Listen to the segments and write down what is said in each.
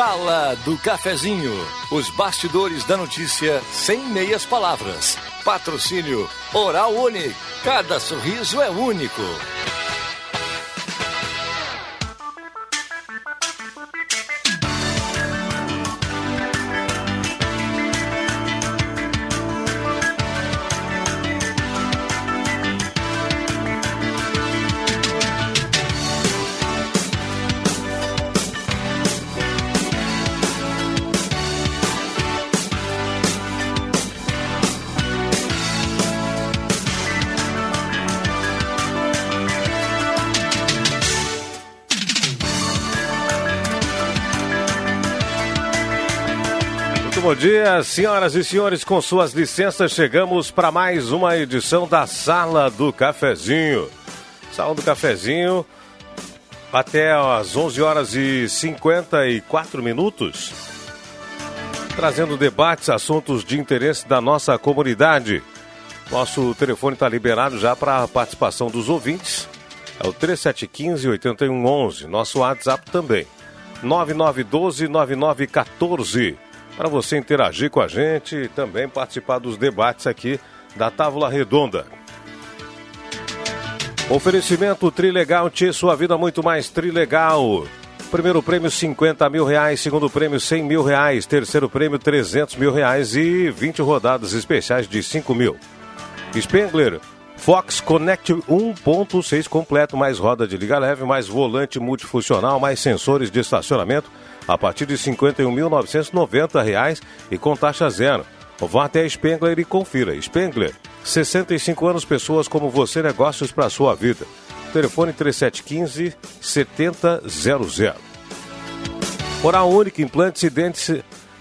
Sala do Cafezinho. Os bastidores da notícia sem meias palavras. Patrocínio Oral Unique. Cada sorriso é único. Dia, senhoras e senhores, com suas licenças, chegamos para mais uma edição da Sala do Cafezinho. Sala do Cafezinho, até às 11 horas e 54 minutos, trazendo debates, assuntos de interesse da nossa comunidade. Nosso telefone está liberado já para a participação dos ouvintes. É o 3715-8111. Nosso WhatsApp também. 9912-9914 para você interagir com a gente e também participar dos debates aqui da Távola Redonda. Oferecimento Trilegal, Tchê, sua vida muito mais Trilegal. Primeiro prêmio 50 mil reais, segundo prêmio 100 mil reais, terceiro prêmio 300 mil reais e 20 rodadas especiais de 5 mil. Spengler, Fox Connect 1.6 completo, mais roda de liga leve, mais volante multifuncional, mais sensores de estacionamento, a partir de R$ 51.990 e com taxa zero. Vá até a Spengler e confira. Spengler, 65 anos, pessoas como você, negócios para a sua vida. Telefone 3715 7000. Oral Única, implantes e dentes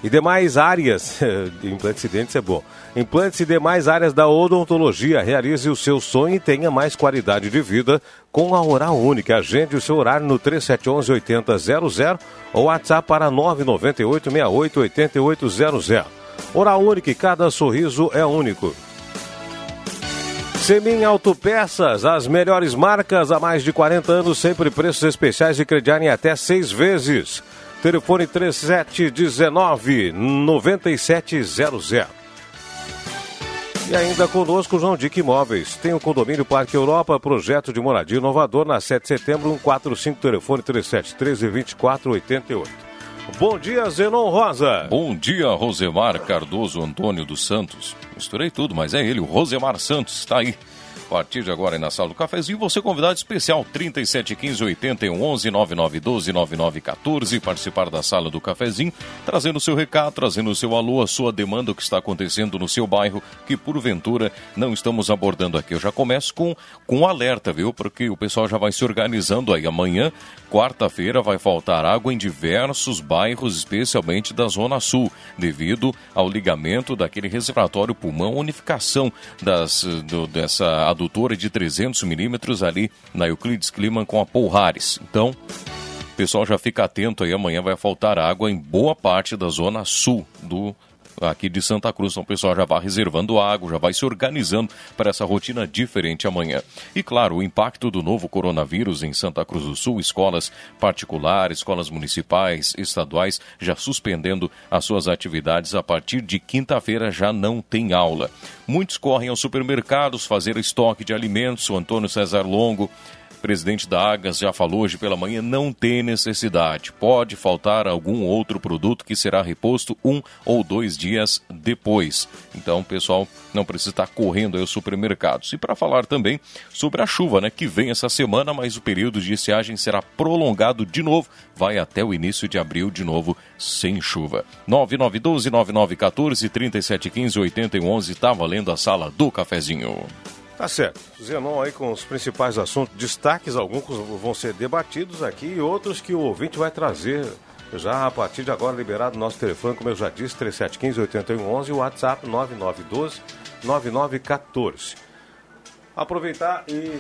e demais áreas. implantes e dentes é bom. Implantes e demais áreas da odontologia. Realize o seu sonho e tenha mais qualidade de vida com a Oral Única. Agende o seu horário no 3711-8000 ou WhatsApp para 998-68-8800. Oral Única, cada sorriso é único. Semin Autopeças, as melhores marcas há mais de 40 anos, sempre preços especiais e crediar em até seis vezes. Telefone 3719 9700. E ainda conosco João Dick Imóveis. Tem o condomínio Parque Europa, projeto de moradia inovador na 7 de setembro, 145, telefone 3713 2488. Bom dia, Zenon Rosa. Bom dia, Rosemar Cardoso Antônio dos Santos. Misturei tudo, mas é ele, o Rosemar Santos, está aí. Partir de agora na sala do cafezinho, você convidado especial 3715 8111 9912 9914 participar da sala do cafezinho, trazendo o seu recado, trazendo o seu alô, a sua demanda, o que está acontecendo no seu bairro, que porventura não estamos abordando aqui. Eu já começo com, com um alerta, viu? Porque o pessoal já vai se organizando aí. Amanhã, quarta-feira, vai faltar água em diversos bairros, especialmente da Zona Sul, devido ao ligamento daquele reservatório pulmão, unificação das, do, dessa adutora de 300 milímetros ali na Euclides Clima com a Paul Harris. Então, pessoal já fica atento aí, amanhã vai faltar água em boa parte da zona sul do aqui de Santa Cruz. Então o pessoal já vai reservando água, já vai se organizando para essa rotina diferente amanhã. E claro, o impacto do novo coronavírus em Santa Cruz do Sul, escolas particulares, escolas municipais, estaduais, já suspendendo as suas atividades a partir de quinta-feira já não tem aula. Muitos correm aos supermercados fazer estoque de alimentos. O Antônio César Longo presidente da Agas já falou hoje pela manhã, não tem necessidade. Pode faltar algum outro produto que será reposto um ou dois dias depois. Então, pessoal, não precisa estar correndo aos supermercados. E para falar também sobre a chuva, né, que vem essa semana, mas o período de estiagem será prolongado de novo, vai até o início de abril de novo sem chuva. 9912 9914 3715 8111 está valendo a sala do cafezinho. Tá certo. Zenon aí com os principais assuntos, destaques, alguns vão ser debatidos aqui e outros que o ouvinte vai trazer já a partir de agora liberado nosso telefone, como eu já disse, 3715-8111 e o WhatsApp 9912-9914. Aproveitar e...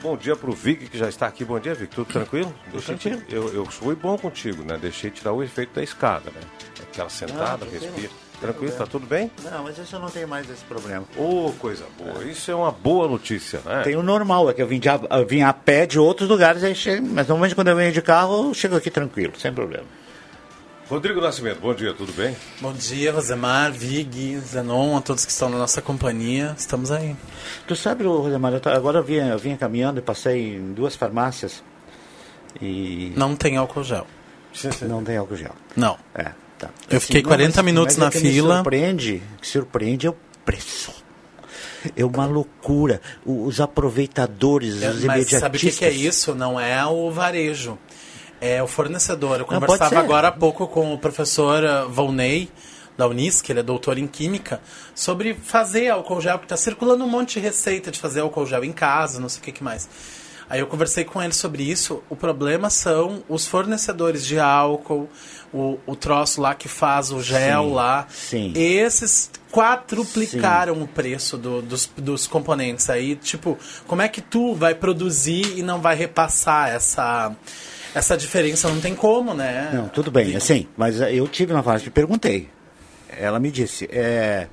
Bom dia pro Vic, que já está aqui. Bom dia, Vic. Tudo tranquilo? Deixei eu, eu fui bom contigo, né? Deixei tirar o efeito da escada, né? Aquela sentada, Ah, respira. Tranquilo, tá tudo bem? Não, mas isso eu não tenho mais esse problema. Ô, oh, coisa boa. Isso é uma boa notícia, né? Tem o normal, é que eu vim, de, eu vim a pé de outros lugares, aí chego, mas normalmente quando eu venho de carro, eu chego aqui tranquilo, sem problema. Rodrigo Nascimento, bom dia, tudo bem? Bom dia, Rosemar, Vig, Zenon, a todos que estão na nossa companhia. Estamos aí. Tu sabe, Rosemar, eu agora eu vinha, eu vinha caminhando e passei em duas farmácias e... Não tem álcool gel. Não tem álcool gel. Não. É, tá. Eu fiquei Assim, 40 mas- minutos mas na é fila. Me surpreende, que surpreende é o preço. É uma loucura. Os aproveitadores, os É, Mas imediatistas. sabe o que, que é isso? Não é o varejo. É o fornecedor. Eu conversava agora há pouco com o professor eh, Volney, da Unis, que ele é doutor em Química, sobre fazer álcool gel, que está circulando um monte de receita de fazer álcool gel em casa, não sei o que, que mais. Aí eu conversei com ele sobre isso. O problema são os fornecedores de álcool, o, o troço lá que faz o gel Sim, lá. sim. Esses quadruplicaram o preço do- dos, dos componentes. Aí, tipo, como é que tu vai produzir e não vai repassar essa, essa diferença? Não tem como, né? Não, tudo bem, assim, mas eu tive na farmácia e perguntei. Ela me disse, é.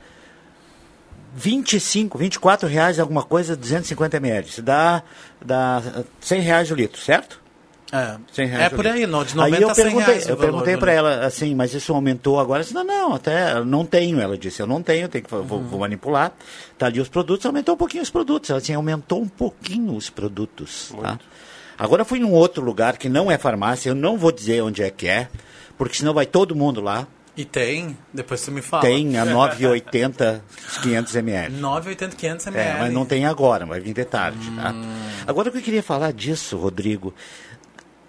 25, 24 reais alguma coisa, 250 ml. Isso dá, dá 100 reais o litro, certo? É, 100 reais é por litro. aí, no, de 90 Aí eu a 100 perguntei, eu perguntei para ela assim, mas isso aumentou agora? Ela disse, não, não, até não tenho. Ela disse, eu não tenho, tenho que, vou, Uhum. vou manipular. Tá ali os produtos, aumentou um pouquinho os produtos. Ela disse, aumentou um pouquinho os produtos. Tá? Agora eu fui num outro lugar que não é farmácia, eu não vou dizer onde é que é, porque senão vai todo mundo lá. E tem, depois tu me fala. Tem a 9,80 os 500 ml. 9,80, 500 ml. É, mas não tem agora, vai vir de tarde, tá? Agora o que eu queria falar disso, Rodrigo,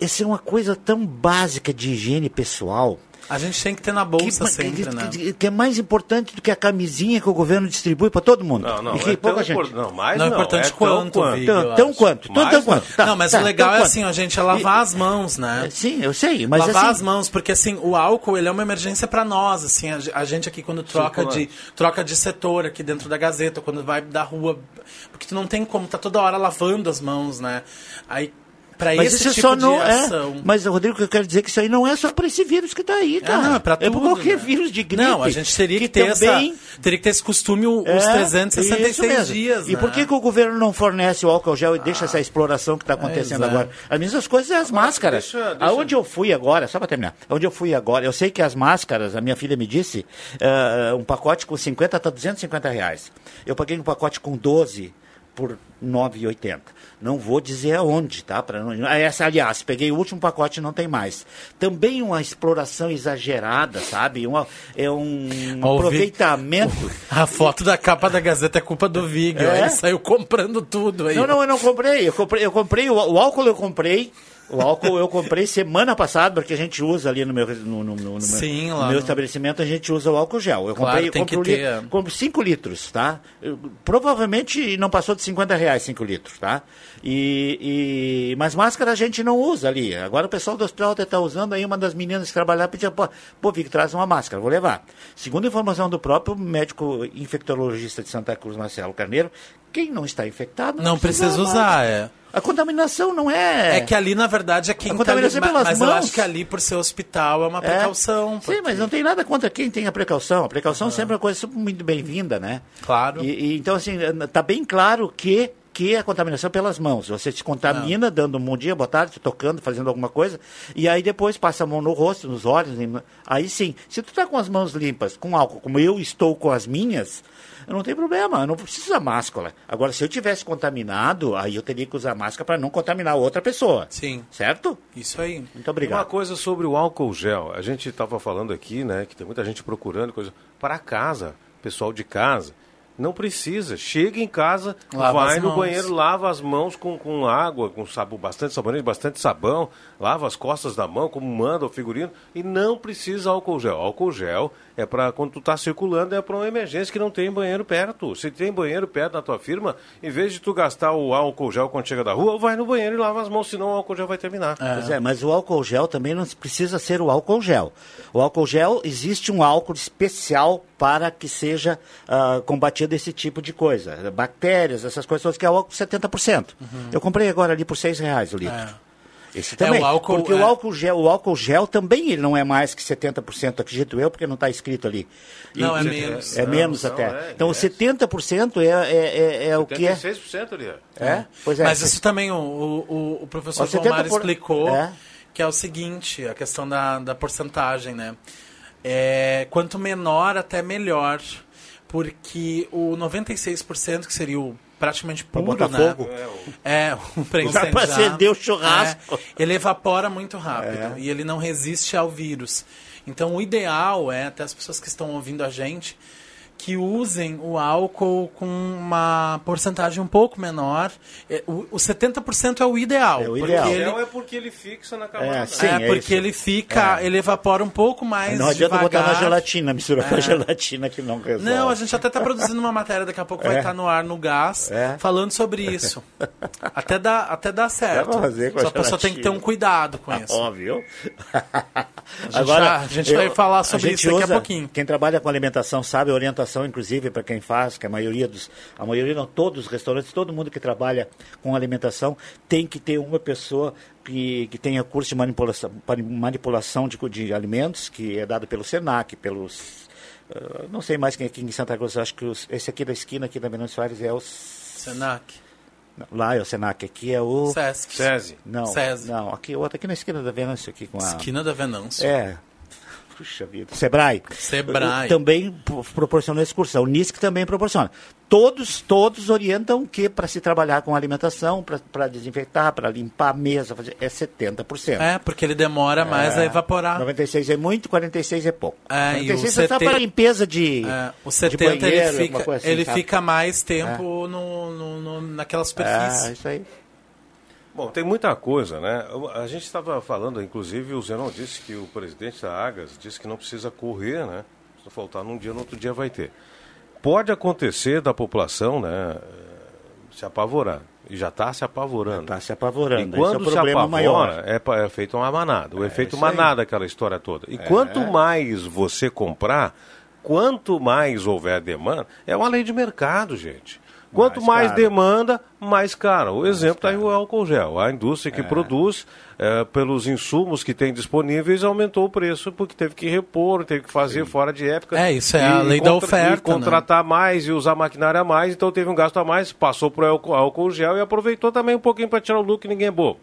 essa é uma coisa tão básica de higiene pessoal. A gente tem que ter na bolsa que, sempre, que- né? que- que é mais importante do que a camisinha que o governo distribui para todo mundo. Não, não, e que é pouca tão gente. não, mais Não não, é importante é tão quanto, quanto. Tão, eu tão acho. quanto, tão, tão não. quanto. Tá, não, mas tá, o legal tão é quanto. assim, a gente é lavar as mãos, né? É, Sim, eu sei, mas lavar assim, as mãos, porque assim, o álcool ele é uma emergência para nós, assim, a, a gente aqui quando troca de troca de setor aqui dentro da Gazeta, quando vai da rua, porque tu não tem como tá toda hora lavando as mãos, né? Aí para esse isso é tipo só de não ação. é. Mas, Rodrigo, eu quero dizer que isso aí não é só para esse vírus que está aí, cara. não, é pra É tudo, para qualquer né? vírus de gripe. Não, a gente teria que, ter também essa, teria que ter esse costume os É, isso 366 mesmo. dias, E né? por que, que o governo não fornece o álcool gel e deixa essa exploração que está acontecendo é. agora? As mesmas coisas é as máscaras. deixa- deixa- Aonde eu fui agora, só para terminar, onde eu fui agora, eu sei que as máscaras, a minha filha me disse, ah, um pacote com 50 está 250 reais. Eu paguei um pacote com 12 por 9,80. Não vou dizer aonde, tá? Pra não... Ah, Essa, aliás, peguei o último pacote e não tem mais. Também uma exploração exagerada, sabe? Uma, é um Ó, o Vi- aproveitamento. A foto da capa da Gazeta é culpa do Vig, É? ele saiu comprando tudo aí. Não, não, eu não comprei. Eu comprei, eu comprei o, o álcool eu comprei. O álcool eu comprei semana passada, porque a gente usa ali no meu, no, no- no- Sim, meu, no meu estabelecimento, a gente usa o álcool gel. Eu Claro, comprei, tem compro, que ter. compro 5 litros, tá? Eu- provavelmente não passou de 50 reais 5 litros, tá? E, e- mas máscara a gente não usa ali. Agora o pessoal do hospital até está usando, aí uma das meninas que trabalhava pedia, pô, pô, Vic, traz uma máscara, vou levar. Segundo informação do próprio médico infectologista de Santa Cruz, Marcelo Carneiro, quem não está infectado Não precisa máscara. usar, é. A contaminação não é. É que ali, na verdade, é quem A tá ali, contaminação é pelas mas eu mãos. acho que ali, por ser hospital, é uma É. precaução. Sim, porque- mas não tem nada contra quem tem a precaução. A precaução sempre é uma coisa muito bem-vinda, né? Claro. E, e, então, assim, tá bem claro que que é a contaminação pelas mãos. Você se contamina dando um bom dia, boa tarde, tocando, fazendo alguma coisa, e aí depois passa a mão no rosto, nos olhos. Aí sim, se tu tá com as mãos limpas, com álcool, como eu estou com as minhas, não tem problema, eu não preciso usar máscara. Agora, se eu tivesse contaminado, aí eu teria que usar máscara para não contaminar outra pessoa. Sim, Certo? isso aí. Muito Uma obrigado. coisa sobre o álcool gel. A gente estava falando aqui, né, que tem muita gente procurando coisa para casa, pessoal de casa. Não precisa. Chega em casa, Lava vai no banheiro, lava as mãos com, com água, com sabão, bastante sabonete, bastante sabão, lava as costas da mão, como manda o figurino, e não precisa álcool gel. Álcool gel é para quando tu está circulando, é para uma emergência que não tem banheiro perto. Se tem banheiro perto da tua firma, em vez de tu gastar o álcool gel quando chega da rua, vai no banheiro e lava as mãos, senão o álcool gel vai terminar. Pois é, mas o álcool gel também não precisa ser o álcool gel. O álcool gel, existe um álcool especial para que seja ah, combatido esse tipo de coisa. Bactérias, essas coisas todas, que é o álcool 70%. Eu comprei agora ali por seis reais o litro. É. Esse também. É, o álcool, porque é... o álcool gel, o álcool gel também ele não é mais que 70%, acredito eu, porque não está escrito ali. Não, E- é menos. É Não, menos não, até. é, então, é. 70% é, é, é, é o que é. 76% ali. ó. É? Pois é. Mas isso também o, o, o professor Ó, 70 Palmar por- explicou, É. que é o seguinte, a questão da, da porcentagem, né? É, quanto menor, até melhor. Porque o 96%, que seria o praticamente Pra puro, botar né? fogo. É, o pra Dá pra acender o churrasco. É, ele evapora muito rápido É. e ele não resiste ao vírus. Então, o ideal é, até as pessoas que estão ouvindo a gente, que usem o álcool com uma porcentagem um pouco menor. É, O, o 70% é o ideal. É o porque ideal. ele- é porque ele fixa na camada. É, sim. é, é porque isso. ele fica, ele evapora um pouco mais não adianta botar devagar. na gelatina, mistura com a gelatina que não resolve. Não, a gente até está produzindo uma matéria, daqui a pouco vai É. estar no ar no gás, É. falando sobre isso. Até dá, até dá certo. Dá fazer com a Só a pessoa tem que ter um cuidado com isso. Óbvio. já- a gente vai falar sobre gente isso daqui a usa- pouquinho. Quem trabalha com alimentação sabe a orientação, inclusive, para quem faz, que a maioria dos. A maioria, não, todos os restaurantes, todo mundo que trabalha com alimentação tem que ter uma pessoa que, que tenha curso de manipulação, mani- manipulação de, de alimentos, que é dado pelo SENAC, pelos. ah, não sei mais quem aqui em Santa Cruz, acho que os- esse aqui da esquina aqui da Venâncio Soares é o. Senac, Lá é o SENAC, aqui é o. Sesc, SESI. Não, SESI. não, aqui outro aqui na esquina da Venâncio aqui com a. esquina da Venâncio. É. Puxa vida. Sebrae. Sebrae. Também pro- proporciona esse curso. A Unisc também proporciona. Todos, todos orientam que para se trabalhar com alimentação, para desinfetar, para limpar a mesa, fazer, é 70%. É, porque ele demora mais a evaporar. 96 é muito, 46 é pouco. É, e o 46 é só 70 para limpeza de, É, o de 70 banheiro, ele fica, assim, ele sabe? fica mais tempo no, no- no- naquela superfície. É, isso aí. Bom, tem muita coisa, né? A gente estava falando, inclusive, o Zenon disse que o presidente da Agas disse que não precisa correr, né? Se faltar num dia, no outro dia vai ter. Pode acontecer da população, né, se apavorar. E já está se apavorando. Está se apavorando. E Esse quando é se apavora, maior. é, é feito uma manada. O efeito isso aí. manada, aquela história toda. E quanto mais você comprar, quanto mais houver demanda, é uma lei de mercado, gente. Quanto Mais mais, demanda, mais caro. O exemplo está aí o álcool gel. A indústria É. que produz, eh, pelos insumos que tem disponíveis, aumentou o preço porque teve que repor, teve que fazer fora de época. É, isso é a lei da oferta, E contratar mais e usar maquinária a mais, então teve um gasto a mais, passou para o álcool, gel e aproveitou também um pouquinho para tirar o lucro, ninguém é bobo.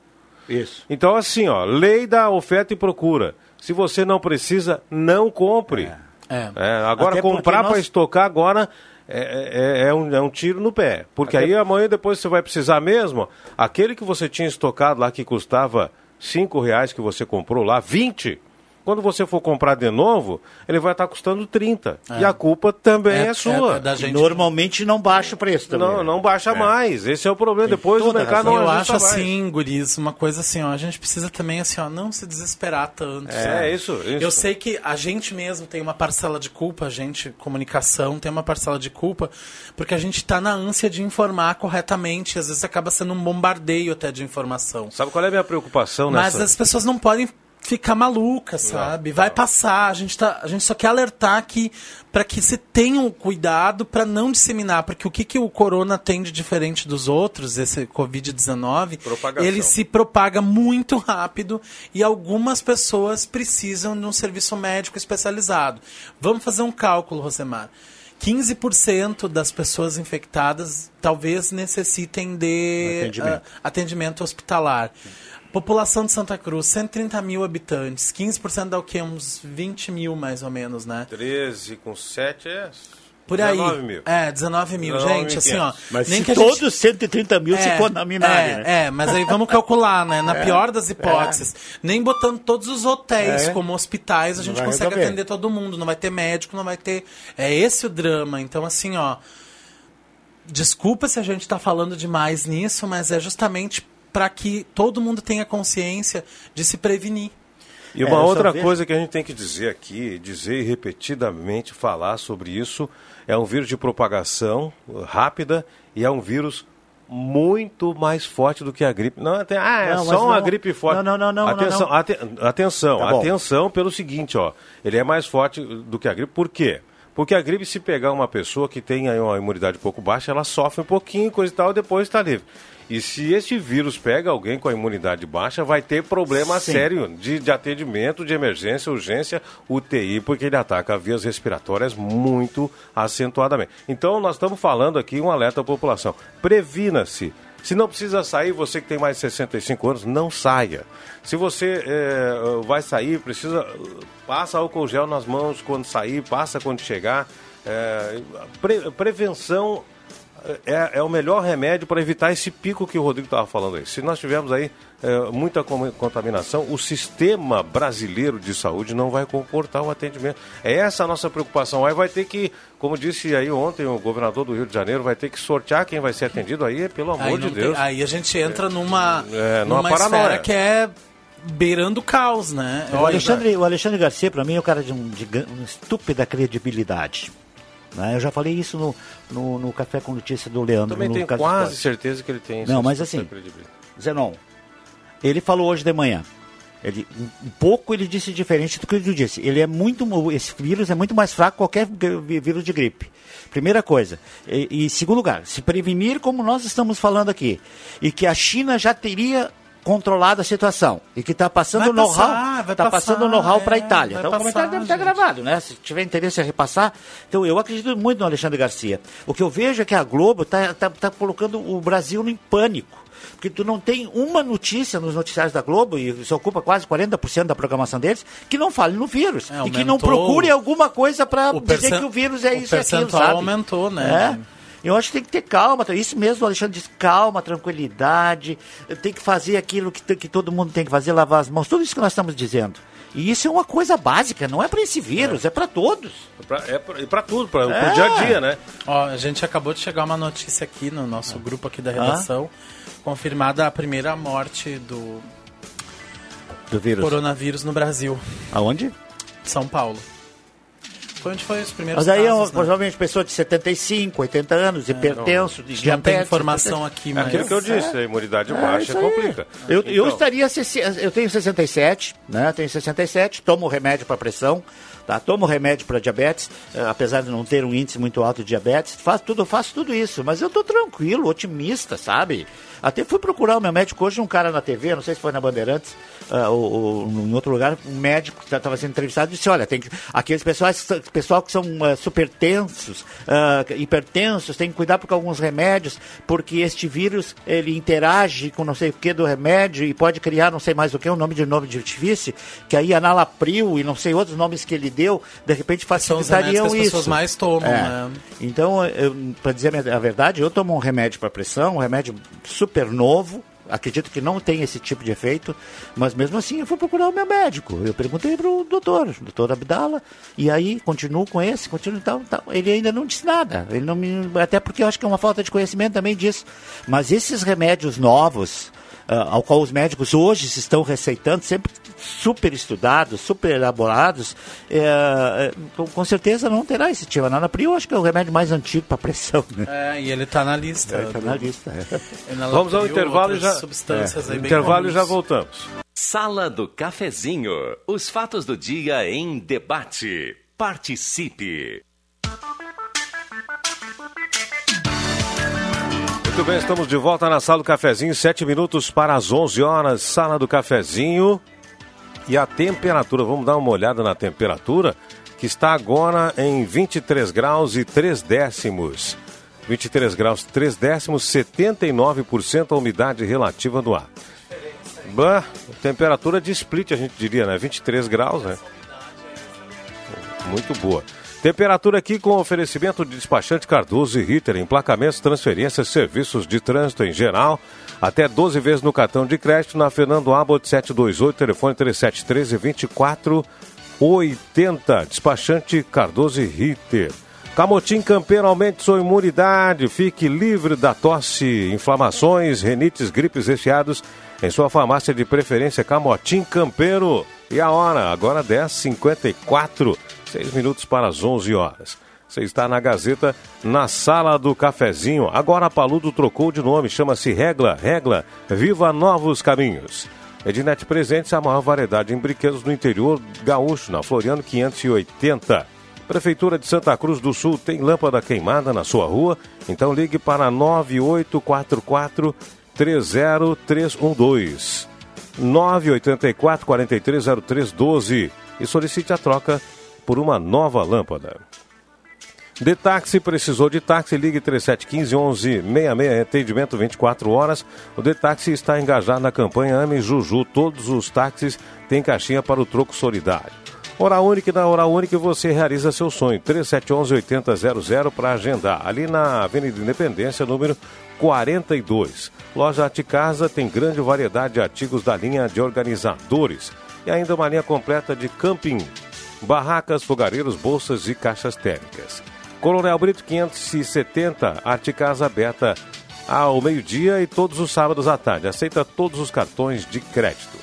Isso. Então, assim, ó, lei da oferta e procura. Se você não precisa, não compre. É. É, agora, Até porque comprar nós- para estocar agora é, é- é um, é um tiro no pé. Porque aí amanhã depois você vai precisar mesmo. Aquele que você tinha estocado lá que custava cinco reais que você comprou lá, 20. Quando você for comprar de novo, ele vai estar custando 30. E a culpa também é, sua. é da gente. Normalmente não baixa o preço também. Não, não baixa mais. Esse é o problema. Tem Depois o mercado não eu acho mais. assim, guris, uma coisa assim, ó, a gente precisa também assim, ó, não se desesperar tanto. É, isso, isso. Eu sei que a gente mesmo tem uma parcela de culpa, a gente, comunicação, tem uma parcela de culpa, porque a gente está na ânsia de informar corretamente, às vezes acaba sendo um bombardeio até de informação. Sabe qual é a minha preocupação Mas nessa? as pessoas não podem ficar malucas, sabe? Vai passar. A gente, tá, a gente só quer alertar que para que se tenham cuidado para não disseminar, porque o que, que o corona tem de diferente dos outros, esse Covid-19, Propagação. ele se propaga muito rápido e algumas pessoas precisam de um serviço médico especializado. Vamos fazer um cálculo, Rosemar. 15% das pessoas infectadas talvez necessitem de Atendimento. ah, atendimento hospitalar. População de Santa Cruz, 130 mil habitantes. 15% dá o quê? Uns 20 mil, mais ou menos, né? 13 com 7 é. Por aí. 19 mil. É, 19 mil. 19 gente, assim, ó. Mas nem se que gente- todos os 130 mil se contaminarem, é, né? é, mas aí vamos calcular, né? Na pior das hipóteses. Nem botando todos os hotéis É. como hospitais, a gente vai consegue resolver. atender todo mundo. Não vai ter médico, não vai ter. É esse o drama. Então, assim, ó. Desculpa se a gente tá falando demais nisso, mas é justamente para que todo mundo tenha consciência de se prevenir. E É, uma só outra coisa que a gente tem que dizer aqui, dizer repetidamente, falar sobre isso, é um vírus de propagação rápida e é um vírus muito mais forte do que a gripe. Não, tem, ah, é Não, só uma não- gripe forte. não, não, não, não, Atenção, não. ate- atenção, Tá atenção pelo seguinte, ó. Ele é mais forte do que a gripe, por quê? Porque a gripe, se pegar uma pessoa que tem aí uma imunidade um pouco baixa, ela sofre um pouquinho, coisa e tal, e depois está livre. E se esse vírus pega alguém com a imunidade baixa, vai ter problema Sim. sério de, de atendimento, de emergência, urgência, UTI, porque ele ataca vias respiratórias muito acentuadamente. Então, nós estamos falando aqui um alerta à população. Previna-se. Se não precisa sair, você que tem mais de 65 anos, não saia. Se você eh, vai sair, precisa. Passa álcool gel nas mãos quando sair, passa quando chegar. Eh, pre- prevenção é, é o melhor remédio para evitar esse pico que o Rodrigo estava falando aí. Se nós tivermos aí é, muita com- contaminação, o sistema brasileiro de saúde não vai comportar o atendimento. É essa a nossa preocupação. Aí vai ter que, como disse aí ontem o governador do Rio de Janeiro, vai ter que sortear quem vai ser atendido aí, pelo amor Aí, de não tem- Deus. aí a gente entra numa, É, numa numa paranoia. esfera que é beirando o caos, né? O Alexandre, o Alexandre Garcia, para mim, é um cara de, um, de uma estúpida credibilidade. Né? Eu já falei isso no, no, no Café com Notícia do Leandro. Também no tenho quase certeza que ele tem Não, mas assim. Zenon, ele falou hoje de manhã. Ele, um pouco ele disse diferente do que ele disse. Ele é muito, esse vírus é muito mais fraco que qualquer vírus de gripe. Primeira coisa. E, e segundo lugar, se prevenir como nós estamos falando aqui. E que a China já teria controlado a situação. E que está passando o know-how. Está passando o know-how para a é, Itália. Então o passar, comentário deve estar gravado, né? Se tiver interesse em repassar. Então eu acredito muito no Alexandre Garcia. O que eu vejo é que a Globo está tá, tá colocando o Brasil em pânico. Porque tu não tem uma notícia nos noticiários da Globo, e isso ocupa quase 40% da programação deles, que não fale no vírus. É, e que não procure alguma coisa para o dizer que o vírus é o isso e aquilo, sabe? aumentou, né? É. Eu acho que tem que ter calma. Isso mesmo, o Alexandre disse, calma, tranquilidade. Tem que fazer aquilo que, que todo mundo tem que fazer, lavar as mãos. Tudo isso que nós estamos dizendo. E isso é uma coisa básica, não é para esse vírus, é, para todos. É pra- para tudo, para o É. dia a dia, né? Ó, a gente acabou de chegar uma notícia aqui no nosso grupo aqui da redação. Confirmada a primeira morte do Do vírus. coronavírus no Brasil, Aonde? São Paulo. Foi onde foi os primeiros Mas aí é casos, né? provavelmente pessoa de 75, 80 anos, hipertenso, de A gente não tem diabetes. informação aqui, É mas... aquilo que eu disse, a imunidade É, baixa complica. Eu, eu Então, estaria. sesse- Eu tenho 67, né? Tenho 67, tomo remédio para pressão, tá? Tomo remédio para diabetes, eh, apesar de não ter um índice muito alto de diabetes. Faço tudo, faço tudo isso, mas eu tô tranquilo, otimista, sabe? Até fui procurar o meu médico hoje, um cara na TV, não sei se foi na Bandeirantes, ah, ou, ou em outro lugar, um médico que estava sendo entrevistado disse, olha, tem que, aqueles pessoais, pessoal que são ah, super tensos, ah, hipertensos, tem que cuidar com alguns remédios, porque este vírus, ele interage com não sei o que do remédio e pode criar não sei mais o que, um nome de nome de artifício, que aí analapril e não sei outros nomes que ele deu, de repente facilitariam que as isso. pessoas mais tomam, É. né? Então, para dizer a verdade, eu tomo um remédio para pressão, um remédio super novo. Acredito que não tem esse tipo de efeito, mas mesmo assim eu fui procurar o meu médico. Eu perguntei para o doutor, doutor Abdala, e aí continuo com esse, continuo tal, tal. Ele ainda não disse nada. Ele não me, até porque eu acho que é uma falta de conhecimento também disso. Mas esses remédios novos, ao qual os médicos hoje se estão receitando, sempre super estudados, super elaborados, é, com- com certeza não terá esse tipo. Ananapril eu acho que é o remédio mais antigo para pressão. Né? É, e ele tá na lista. É, tá na lista. é. Vamos ao intervalo e já. substâncias é, intervalo e já voltamos. Sala do Cafezinho. Os fatos do dia em debate. Participe. Muito bem, estamos de volta na sala do cafezinho, sete minutos para as 11 horas, sala do cafezinho. E a temperatura, vamos dar uma olhada na temperatura, que está agora em 23 graus e 3 décimos. 23 graus 3 décimos, 79% a umidade relativa do ar. Bah, temperatura de split, a gente diria, né? 23 graus, né? Muito boa. Temperatura aqui com oferecimento de despachante Cardoso e Ritter, emplacamentos, transferências, serviços de trânsito em geral. Até 12 vezes no cartão de crédito na Fernando Abbott 728, telefone 3713 2480. Despachante Cardoso e Ritter. Camotim Campeiro aumente sua imunidade, fique livre da tosse, inflamações, renites, gripes, resfriados em sua farmácia de preferência Camotim Campeiro. E a hora, agora 10h54, 6 minutos para as 11 horas. Você está na Gazeta, na sala do cafezinho. Agora a Paludo trocou de nome, chama-se Regla. Regla, viva novos caminhos. Ednet Presentes, a maior variedade em brinquedos no interior gaúcho, na Floriano 580. Prefeitura de Santa Cruz do Sul tem lâmpada queimada na sua rua? Então ligue para 9844 30312. 984 430312 e solicite a troca por uma nova lâmpada. De táxi, precisou de táxi, ligue 3715 1166, atendimento 24 horas. O De Táxi está engajado na campanha Ame Juju. Todos os táxis têm caixinha para o troco solidário. Hora Única da Hora Única você realiza seu sonho. 3711-8000 para agendar. Ali na Avenida Independência, número 42. Loja Aticasa tem grande variedade de artigos da linha de organizadores. E ainda uma linha completa de camping, barracas, fogareiros, bolsas e caixas térmicas. Coronel Brito 570, Arte Casa aberta ao meio-dia e todos os sábados à tarde. Aceita todos os cartões de crédito.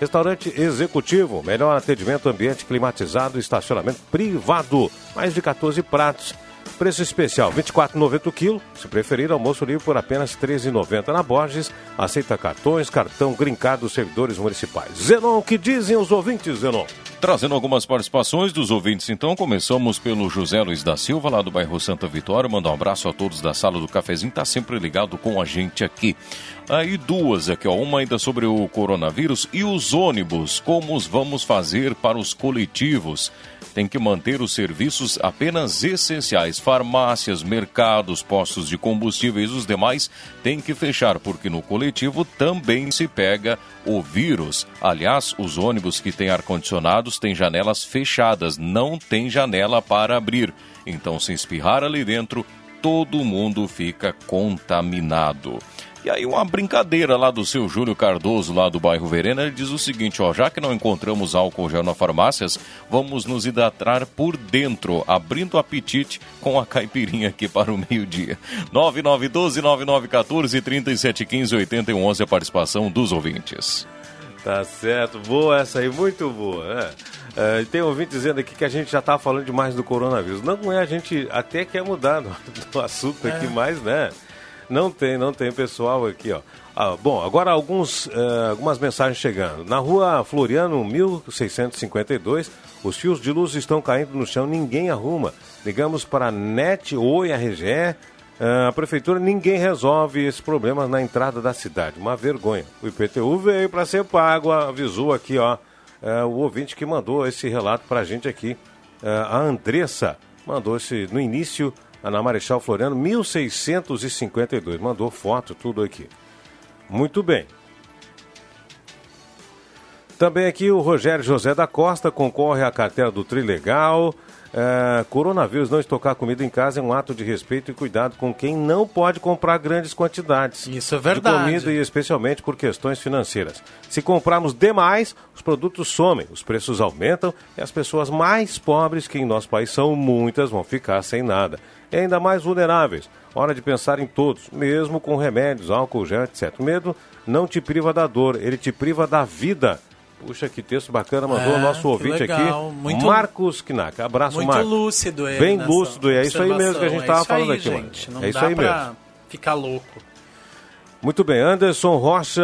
Restaurante Executivo, melhor atendimento, ambiente climatizado, estacionamento privado. Mais de 14 pratos. Preço especial, R$ 24,90 o quilo. Se preferir, almoço livre por apenas R$ 13,90 na Borges. Aceita cartões, cartão grincado servidores municipais. Zenon, o que dizem os ouvintes, Zenon? Trazendo algumas participações dos ouvintes, então, começamos pelo José Luiz da Silva, lá do bairro Santa Vitória. Manda um abraço a todos da sala do cafezinho, tá sempre ligado com a gente aqui. Aí duas aqui, ó, uma ainda sobre o coronavírus e os ônibus, como os vamos fazer para os coletivos? Tem que manter os serviços apenas essenciais, farmácias, mercados, postos de combustíveis, os demais têm que fechar, porque no coletivo também se pega o vírus. Aliás, os ônibus que têm ar-condicionados têm janelas fechadas, não tem janela para abrir. Então, se espirrar ali dentro, todo mundo fica contaminado. E aí uma brincadeira lá do seu Júlio Cardoso, lá do bairro Verena, ele diz o seguinte, ó, já que não encontramos álcool gel nas farmácias, vamos nos hidratar por dentro, abrindo apetite com a caipirinha aqui para o meio-dia. 9912-9914 3715-8111 a participação dos ouvintes. Tá certo, boa essa aí, muito boa. né? É, tem ouvinte dizendo aqui que a gente já tá falando demais do coronavírus. Não é, a gente até quer mudar do, do assunto aqui mais, né? Não tem, não tem pessoal aqui, ó. Ah, bom, agora alguns, eh, algumas mensagens chegando. Na rua Floriano, 1652, os fios de luz estão caindo no chão, ninguém arruma. Ligamos para a NET, Oi, a RGE, eh, a prefeitura, ninguém resolve esse problema na entrada da cidade. Uma vergonha. O IPTU veio para ser pago, avisou aqui, ó, eh, o ouvinte que mandou esse relato para a gente aqui. Eh, a Andressa mandou esse no início na Marechal Floriano, 1652. Mandou foto, tudo aqui. Muito bem. Também aqui o Rogério José da Costa concorre à carteira do Trilegal. É, coronavírus, não estocar comida em casa é um ato de respeito e cuidado com quem não pode comprar grandes quantidades. Isso é verdade. De comida e especialmente por questões financeiras. Se comprarmos demais, os produtos somem, os preços aumentam e as pessoas mais pobres, que em nosso país são muitas, vão ficar sem nada. E ainda mais vulneráveis. Hora de pensar em todos, mesmo com remédios, álcool gel, etc. O medo não te priva da dor, ele te priva da vida. Puxa, que texto bacana mandou É, o nosso ouvinte legal. aqui. Muito- Marcos Knack. Abraço, Muito Marcos. lúcido ele. Bem lúcido, e é isso aí mesmo que a gente observação. tava É falando aí, aqui, mano. gente. Não É isso dá aí pra mesmo. ficar louco. Muito bem, Anderson Rocha,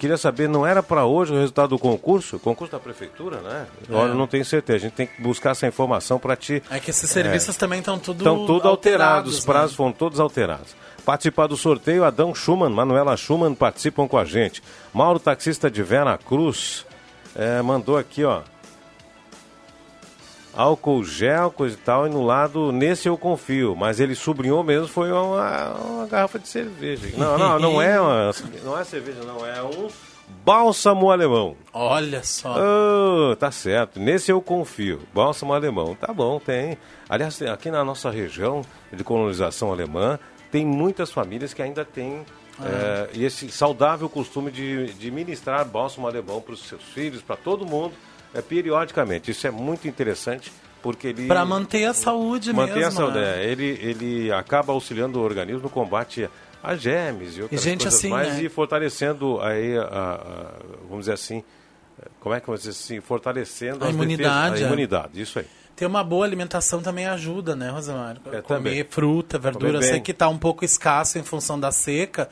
queria saber, não era para hoje o resultado do concurso? Concurso da prefeitura, né? Olha, não tenho certeza, a gente tem que buscar essa informação para te... É que esses serviços também estão tudo Estão tudo alterados, os né? prazos foram todos alterados. Participar do sorteio, Adão Schumann, Manuela Schumann participam com a gente. Mauro, taxista de Vera Cruz, eh, mandou aqui, ó. Álcool gel, coisa e tal, e no lado, nesse eu confio, mas ele sublinhou mesmo, foi uma, uma garrafa de cerveja. Não, não, não é uma, não é cerveja, não, é um bálsamo alemão. Olha só. Oh, tá certo. Nesse eu confio. Bálsamo alemão. Tá bom, tem. Aliás, aqui na nossa região de colonização alemã, tem muitas famílias que ainda têm eh, esse saudável costume de, de ministrar bálsamo alemão para os seus filhos, para todo mundo, eh, periodicamente. Isso é muito interessante, porque ele... Pra manter a saúde Manter mesmo. a saúde. né? é, ele, ele acaba auxiliando o organismo no combate a germes e outras gente, coisas assim, mais né? e fortalecendo aí, a, a- vamos dizer assim, como é que vamos dizer assim, fortalecendo A imunidade, defesas, é. a imunidade, isso aí. Ter uma boa alimentação também ajuda, né, Rosemar? É, Comer também. fruta, verdura. Eu sei que está um pouco escasso em função da seca,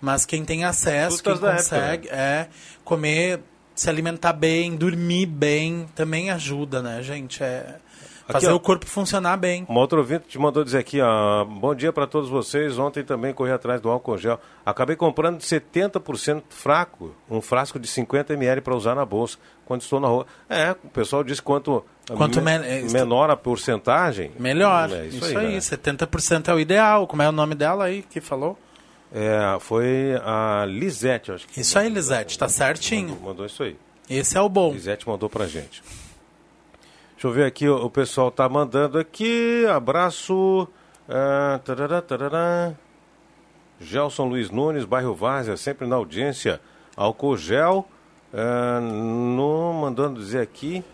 mas quem tem acesso, Frutas quem consegue, é comer, se alimentar bem, dormir bem, também ajuda, né, gente? É Fazer ó. o corpo funcionar bem. Uma outra ouvinte te mandou dizer aqui, ó, bom dia para todos vocês. Ontem também corri atrás do álcool gel. Acabei comprando de 70% fraco, um frasco de 50 ml para usar na bolsa quando estou na rua. É, o pessoal diz quanto, Quanto me- men- é, menor a porcentagem, Melhor. É isso, isso aí, aí, né? 70% é o ideal. Como é o nome dela aí que falou? é, foi a Lisete, acho que Isso aí, Lisete, tá mandou, certinho. mandou isso aí. Esse é o bom. Lisete mandou pra gente. Deixa eu ver aqui, o, o pessoal tá mandando aqui. Abraço. ah, tarará, tarará. Gelson Luiz Nunes, bairro Várzea, sempre na audiência. Álcool gel. ah, no, mandando dizer aqui.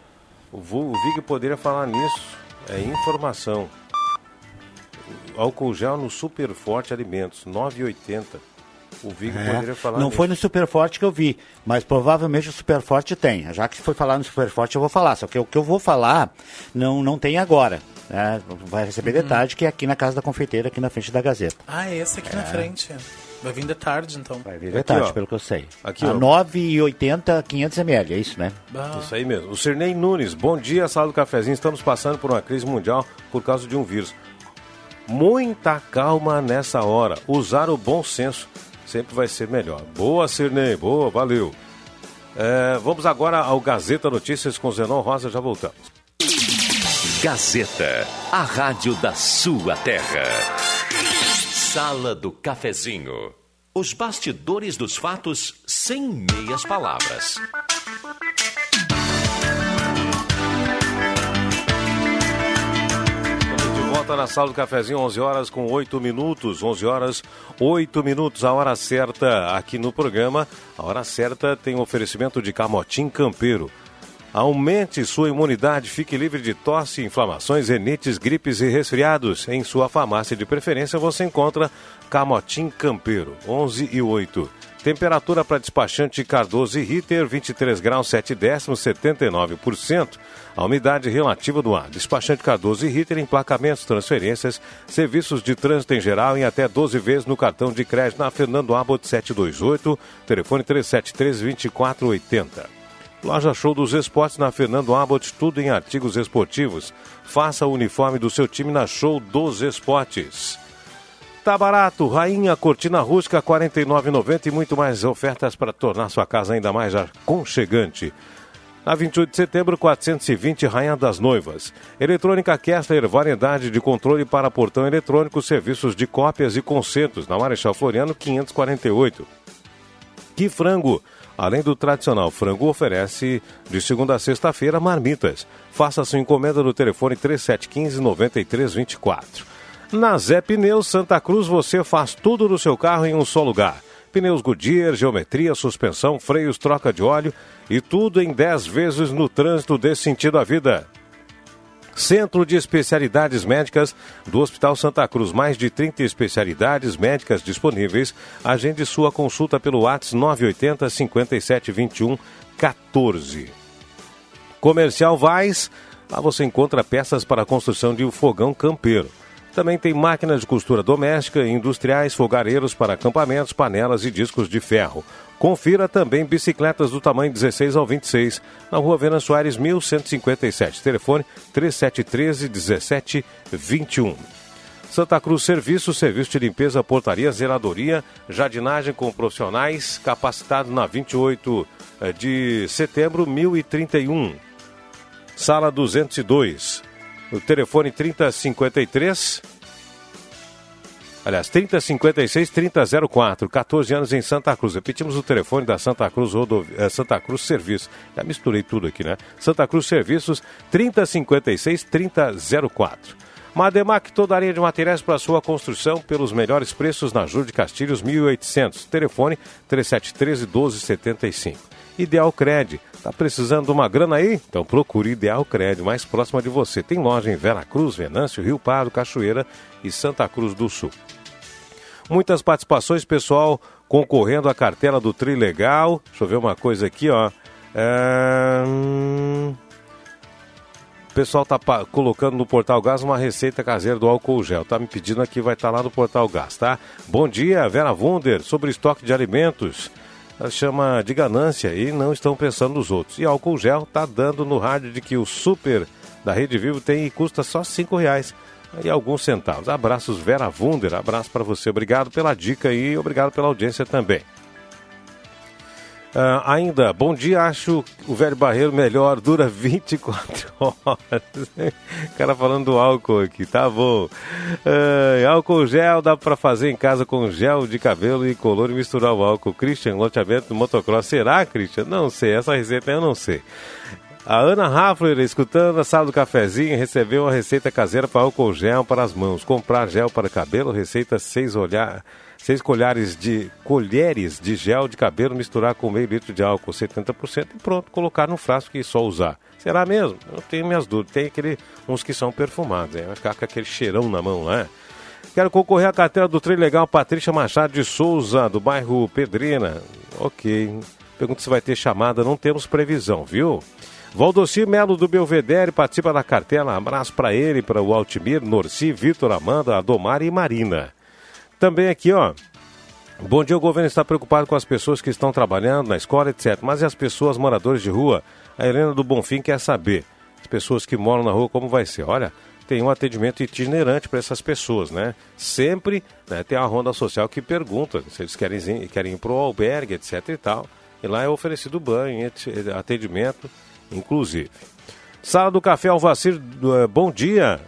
O, Vig poderia falar nisso. É informação. Álcool gel no Super Forte Alimentos, 9,80. O Vig É, poderia falar não nisso. foi no Superforte que eu vi, mas provavelmente o Superforte tem. Já que se foi falar no Superforte, eu vou falar. Só que o que eu vou falar não, não tem agora. né? Vai receber Uhum. detalhe que é aqui na casa da confeiteira, aqui na frente da Gazeta. Ah, esse aqui na frente. Vai vir de tarde, então. Vai vir Aqui, detalhe, ó. pelo que eu sei. Aqui, a ó. 9,80, 500 ml, é isso, né? Ah, Isso aí mesmo. O Sirnei Nunes, bom dia, sala do cafezinho. Estamos passando por uma crise mundial por causa de um vírus. Muita calma nessa hora. Usar o bom senso sempre vai ser melhor. Boa, Sirnei, boa, valeu. É, vamos agora ao Gazeta Notícias com Zenon Rosa, já voltamos. Gazeta, a rádio da sua terra. Sala do Cafezinho. Os bastidores dos fatos sem meias palavras. De volta na sala do cafezinho, 11 horas com 8 minutos. 11 horas, 8 minutos, a hora certa aqui no programa. A hora certa tem um oferecimento de Camotim Campeiro. Aumente sua imunidade, fique livre de tosse, inflamações, renites, gripes e resfriados. Em sua farmácia de preferência você encontra Camotim Campeiro, 11 e 8. Temperatura para despachante Cardoso e Ritter, 23 graus 7 décimos, 79%. A umidade relativa do ar. Despachante Cardoso e Ritter, emplacamentos, transferências, serviços de trânsito em geral em até 12 vezes no cartão de crédito na Fernando Abbott 728, telefone 373-2480. Loja Show dos Esportes na Fernando Abbott, tudo em artigos esportivos. Faça o uniforme do seu time na Show dos Esportes. Tá barato, Rainha Cortina Rústica R$ 49,90 e muito mais ofertas para tornar sua casa ainda mais aconchegante. Na 28 de setembro, 420 Rainha das Noivas. Eletrônica Kessler, variedade de controle para portão eletrônico, serviços de cópias e concertos. Na Marechal Floriano, 548. Que frango! Além do tradicional frango, oferece de segunda a sexta-feira marmitas. Faça sua encomenda no telefone 3715-9324. Na Zé Pneus Santa Cruz você faz tudo do seu carro em um só lugar. Pneus Goodyear, geometria, suspensão, freios, troca de óleo e tudo em 10 vezes no trânsito desse sentido à vida. Centro de Especialidades Médicas do Hospital Santa Cruz. Mais de 30 especialidades médicas disponíveis. Agende sua consulta pelo WhatsApp 980 57 21 14. Comercial Vaz. Lá você encontra peças para a construção de um fogão campeiro. Também tem máquinas de costura doméstica, industriais, fogareiros para acampamentos, panelas e discos de ferro. Confira também bicicletas do tamanho 16 ao 26, na rua Vena Soares, 1157. Telefone 3713 1721. Santa Cruz Serviços, serviço de limpeza, portaria, zeladoria, jardinagem com profissionais, capacitado na 28 eh, de setembro, 1031. Sala 202. O telefone 3053. Aliás, 3056 3004, 14 anos em Santa Cruz. Repetimos o telefone da Santa Cruz Rodovi... eh, Santa Cruz Serviços. Já misturei tudo aqui, né? Santa Cruz Serviços 3056 3004. Mademac, toda a linha de materiais para sua construção pelos melhores preços na Júlio de Castilhos 1800. Telefone 3713 1275. Ideal Cred. Tá precisando de uma grana aí? Então procure Ideal Cred, mais próxima de você. Tem loja em Vera Cruz, Venâncio, Rio Pardo, Cachoeira e Santa Cruz do Sul. Muitas participações, pessoal, concorrendo à cartela do Trilegal. Deixa eu ver uma coisa aqui, ó. É... hum, O pessoal tá colocando no Portal Gás uma receita caseira do álcool gel. Tá me pedindo aqui, vai estar lá no Portal Gás, tá? Bom dia, Vera Wunder, sobre estoque de alimentos. Chama de ganância e não estão pensando nos outros. E álcool gel tá dando no rádio de que o super da Rede Vivo tem e custa só cinco reais e alguns centavos. Abraços Vera Wunder, abraço para você. Obrigado pela dica e obrigado pela audiência também. Uh, ainda, bom dia, acho o velho barreiro melhor, dura 24 horas. o cara falando do álcool aqui, tá bom. Uh, álcool gel dá para fazer em casa com gel de cabelo e color e misturar o álcool. Christian, loteamento do motocross. Será, Christian? Não sei, essa receita eu não sei. A Ana Raffler, escutando a sala do cafezinho, recebeu uma receita caseira para álcool gel para as mãos. Comprar gel para cabelo, receita seis olhar seis colheres de, colheres de gel de cabelo, misturar com meio litro de álcool, 70% e pronto, colocar no frasco e só usar. Será mesmo? Eu tenho minhas dúvidas. Tem aquele, uns que são perfumados, hein? vai ficar com aquele cheirão na mão, né? Quero concorrer à carteira do trem legal Patrícia Machado de Souza, do bairro Pedrina. Ok. Pergunta se vai ter chamada, não temos previsão, viu? Valdocir Melo do Belvedere participa da cartela. Abraço para ele, para o Altimir, Norci, Vitor, Amanda, Adomar e Marina. Também aqui, ó. Bom dia, o governo está preocupado com as pessoas que estão trabalhando na escola, etc. Mas e as pessoas moradores de rua? A Helena do Bonfim quer saber. As pessoas que moram na rua, como vai ser? Olha, tem um atendimento itinerante para essas pessoas, né? Sempre né, tem a ronda social que pergunta se eles querem, querem ir para o albergue, etc e tal. E lá é oferecido banho, atendimento, inclusive. Sala do Café Alvacir, eh, bom dia.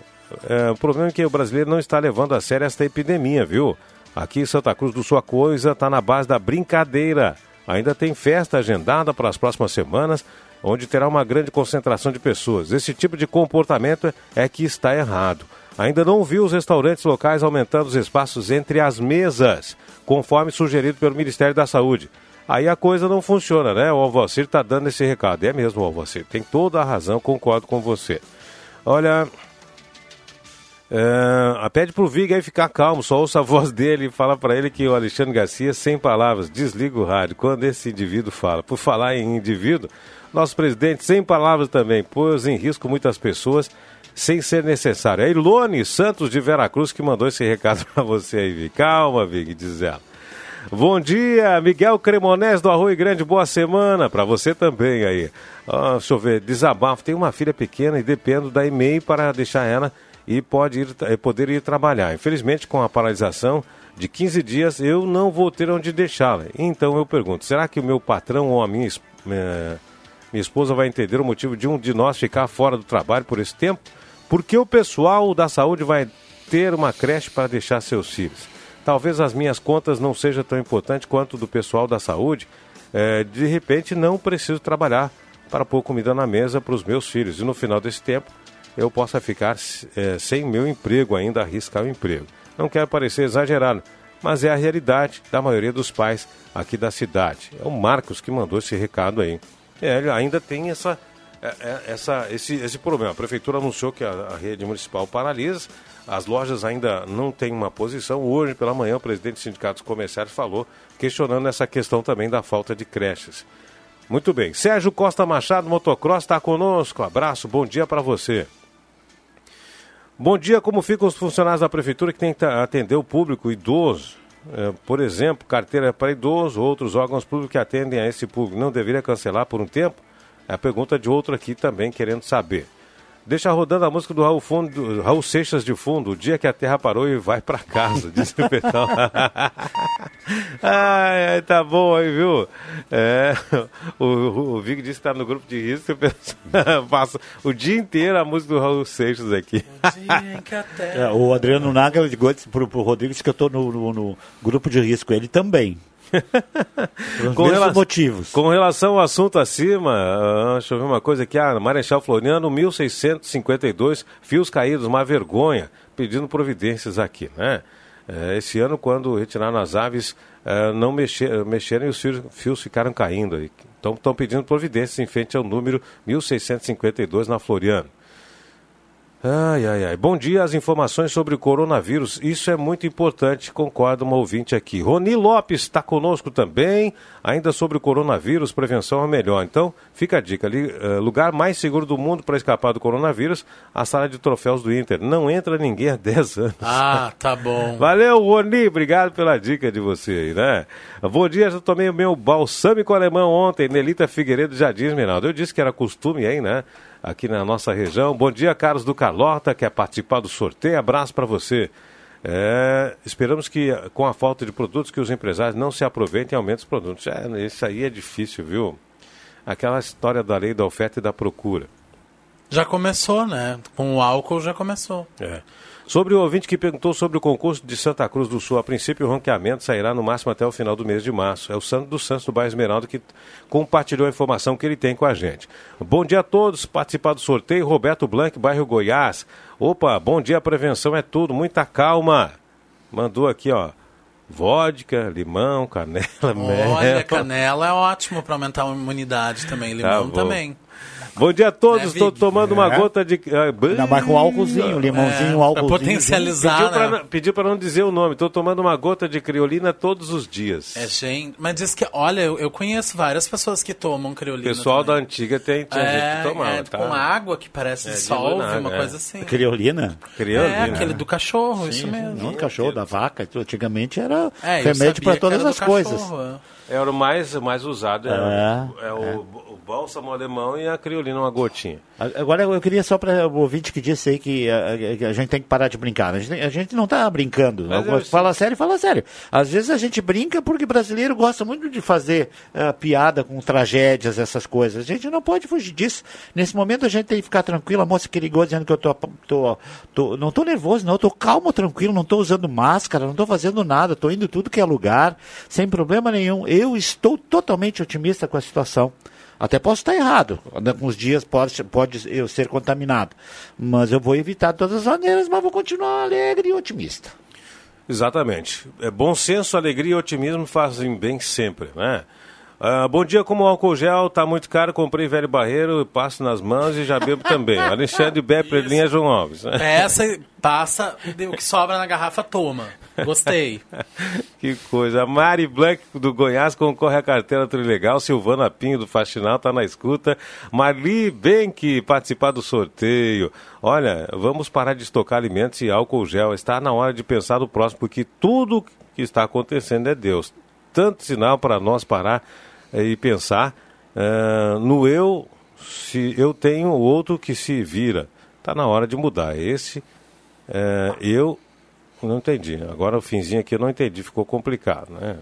É, o problema é que o brasileiro não está levando a sério esta epidemia, viu? Aqui em Santa Cruz do Sua Coisa está na base da brincadeira. Ainda tem festa agendada para as próximas semanas, onde terá uma grande concentração de pessoas. Esse tipo de comportamento é que está errado. Ainda não viu os restaurantes locais aumentando os espaços entre as mesas, conforme sugerido pelo Ministério da Saúde. Aí a coisa não funciona, né? O Alvacir está dando esse recado. É mesmo, Alvacir. Tem toda a razão, concordo com você. Olha, Uh, pede pro Vig aí ficar calmo, só ouça a voz dele e fala para ele que o Alexandre Garcia, sem palavras, desliga o rádio quando esse indivíduo fala. Por falar em indivíduo, nosso presidente, sem palavras também, pôs em risco muitas pessoas sem ser necessário. É Ilone Santos de Veracruz que mandou esse recado para você aí, Vig. Calma, Vig, diz ela. Bom dia, Miguel Cremonés do Arroio Grande, boa semana para você também aí. Ah, deixa eu ver, desabafo, tenho uma filha pequena e dependo da e-mail para deixar ela e pode ir, eh, poder ir trabalhar. Infelizmente, com a paralisação de 15 dias, eu não vou ter onde deixá-la. Então eu pergunto: será que o meu patrão ou a minha, minha, minha esposa vai entender o motivo de um de nós ficar fora do trabalho por esse tempo? Porque o pessoal da saúde vai ter uma creche para deixar seus filhos. Talvez as minhas contas não sejam tão importantes quanto do pessoal da saúde. É, de repente, não preciso trabalhar para pôr comida na mesa para os meus filhos. E no final desse tempo, eu possa ficar é, sem meu emprego ainda, arriscar o emprego. Não quero parecer exagerado, mas é a realidade da maioria dos pais aqui da cidade. É o Marcos que mandou esse recado aí. É, ele ainda tem essa, é, é, essa, esse, esse problema. A prefeitura anunciou que a, a rede municipal paralisa, as lojas ainda não têm uma posição. Hoje, pela manhã, o presidente dos sindicatos comerciais falou, questionando essa questão também da falta de creches. Muito bem. Sérgio Costa Machado, motocross, está conosco. Abraço, bom dia para você. Bom dia, como ficam os funcionários da prefeitura que têm que atender o público idoso? É, por exemplo, carteira para idoso, outros órgãos públicos que atendem a esse público. Não deveria cancelar por um tempo? É a pergunta de outro aqui também querendo saber. Deixa rodando a música do Raul, fundo, Raul Seixas de fundo, o dia que a terra parou e vai para casa, disse o pessoal. ai, ai, tá bom aí, viu? É, o, o, o Vic disse que tá no grupo de risco, passa o dia inteiro a música do Raul Seixas aqui. é, o Adriano Naga ligou pro, pro Rodrigo disse que eu tô no, no, no grupo de risco, ele também. com relação, motivos. Com relação ao assunto acima, uh, deixa eu ver uma coisa aqui. Ah, Marechal Floriano, 1652, fios caídos, uma vergonha, pedindo providências aqui, né? Uh, esse ano, quando retiraram as aves, uh, não mexer, mexeram e os fios, fios ficaram caindo. Então, estão pedindo providências em frente ao número 1652 na Floriano. Ai, ai, ai. Bom dia, as informações sobre o coronavírus. Isso é muito importante, concorda uma ouvinte aqui. Roni Lopes está conosco também. Ainda sobre o coronavírus, prevenção é melhor. Então, fica a dica ali: uh, lugar mais seguro do mundo para escapar do coronavírus, a sala de troféus do Inter. Não entra ninguém há 10 anos. Ah, tá bom. Valeu, Roni. Obrigado pela dica de você aí, né? Bom dia, eu tomei o meu balsâmico alemão ontem, Nelita Figueiredo Jardim Esmeralda. Eu disse que era costume aí, né? Aqui na nossa região. Bom dia, Carlos do Carlota, quer participar do sorteio. Abraço para você. É, esperamos que, com a falta de produtos, que os empresários não se aproveitem e aumentem os produtos. É, isso aí é difícil, viu? Aquela história da lei da oferta e da procura. Já começou, né? Com o álcool já começou. É. Sobre o ouvinte que perguntou sobre o concurso de Santa Cruz do Sul, a princípio o ranqueamento sairá no máximo até o final do mês de março. É o Santo dos Santos do Bairro Esmeralda que compartilhou a informação que ele tem com a gente. Bom dia a todos, participar do sorteio, Roberto Blanc, bairro Goiás. Opa, bom dia, prevenção é tudo, muita calma. Mandou aqui, ó. Vodka, limão, canela, Olha, mel. canela é ótimo para aumentar a imunidade também, tá limão tá também. Bom dia a todos, estou né, tomando uma é. gota de. Ainda mais com álcoolzinho, limãozinho, é, álcoolzinho. Potencializar. Pediu para né? não, não dizer o nome, estou tomando uma gota de criolina todos os dias. É, gente, mas diz que, olha, eu, eu conheço várias pessoas que tomam criolina. O pessoal também. da antiga tem, tinha é, gente que tomava. É, tá? com água que parece é, dissolve, uma é. coisa assim. Criolina? Criolina. É, aquele do cachorro, sim, isso mesmo. Não do cachorro, da vaca. Antigamente era remédio para todas as coisas. Era o mais, mais usado, é, é, o, o bálsamo alemão e a criolina, uma gotinha. Agora eu queria só para o ouvinte que disse aí que a, que a, gente tem que parar de brincar. A gente, a gente não está brincando. Eu, fala sério, fala sério. Às vezes a gente brinca porque brasileiro gosta muito de fazer uh, piada com tragédias, essas coisas. A gente não pode fugir disso. Nesse momento a gente tem que ficar tranquilo. A moça que ligou dizendo que eu tô, tô, tô não estou nervoso, não. Eu estou calmo, tranquilo, não estou usando máscara, não estou fazendo nada. Estou indo tudo que é lugar, sem problema nenhum. Eu estou totalmente otimista com a situação. Até posso estar errado. Alguns dias pode, pode eu ser contaminado. Mas eu vou evitar de todas as maneiras, mas vou continuar alegre e otimista. Exatamente. É, bom senso, alegria e otimismo fazem bem sempre, né? Uh, bom dia, como o álcool gel está muito caro, comprei velho barreiro, passo nas mãos e já bebo também. Alexandre Bepper, linha João Alves. Peça, passa, o que sobra na garrafa, toma. Gostei. que coisa. A Mari Blanc do Goiás concorre à carteira Trilegal. Silvana Pinho do Faxinal está na escuta. Marli Benck participar do sorteio. Olha, vamos parar de estocar alimentos e álcool gel. Está na hora de pensar no próximo, porque tudo que está acontecendo é Deus. Tanto sinal para nós parar e pensar uh, no eu, se eu tenho outro que se vira. Está na hora de mudar. Esse uh, eu não entendi. Agora o finzinho aqui eu não entendi, ficou complicado, né?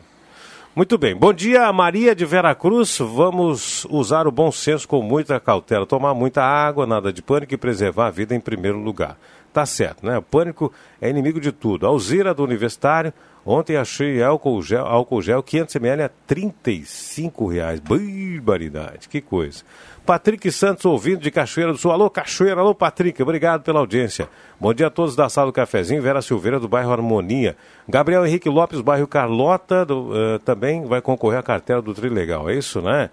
Muito bem. Bom dia, Maria de Veracruz. Vamos usar o bom senso com muita cautela, tomar muita água, nada de pânico e preservar a vida em primeiro lugar. Tá certo, né? O pânico é inimigo de tudo. Alzira do Universitário, Ontem achei álcool gel, álcool gel 500ml a 35 reais. Barbaridade, que coisa. Patrick Santos ouvindo de Cachoeira do Sul. Alô, Cachoeira, alô, Patrick, obrigado pela audiência. Bom dia a todos da sala do cafezinho. Vera Silveira, do bairro Harmonia. Gabriel Henrique Lopes, bairro Carlota, do, uh, também vai concorrer à cartela do Trilegal. É isso, né?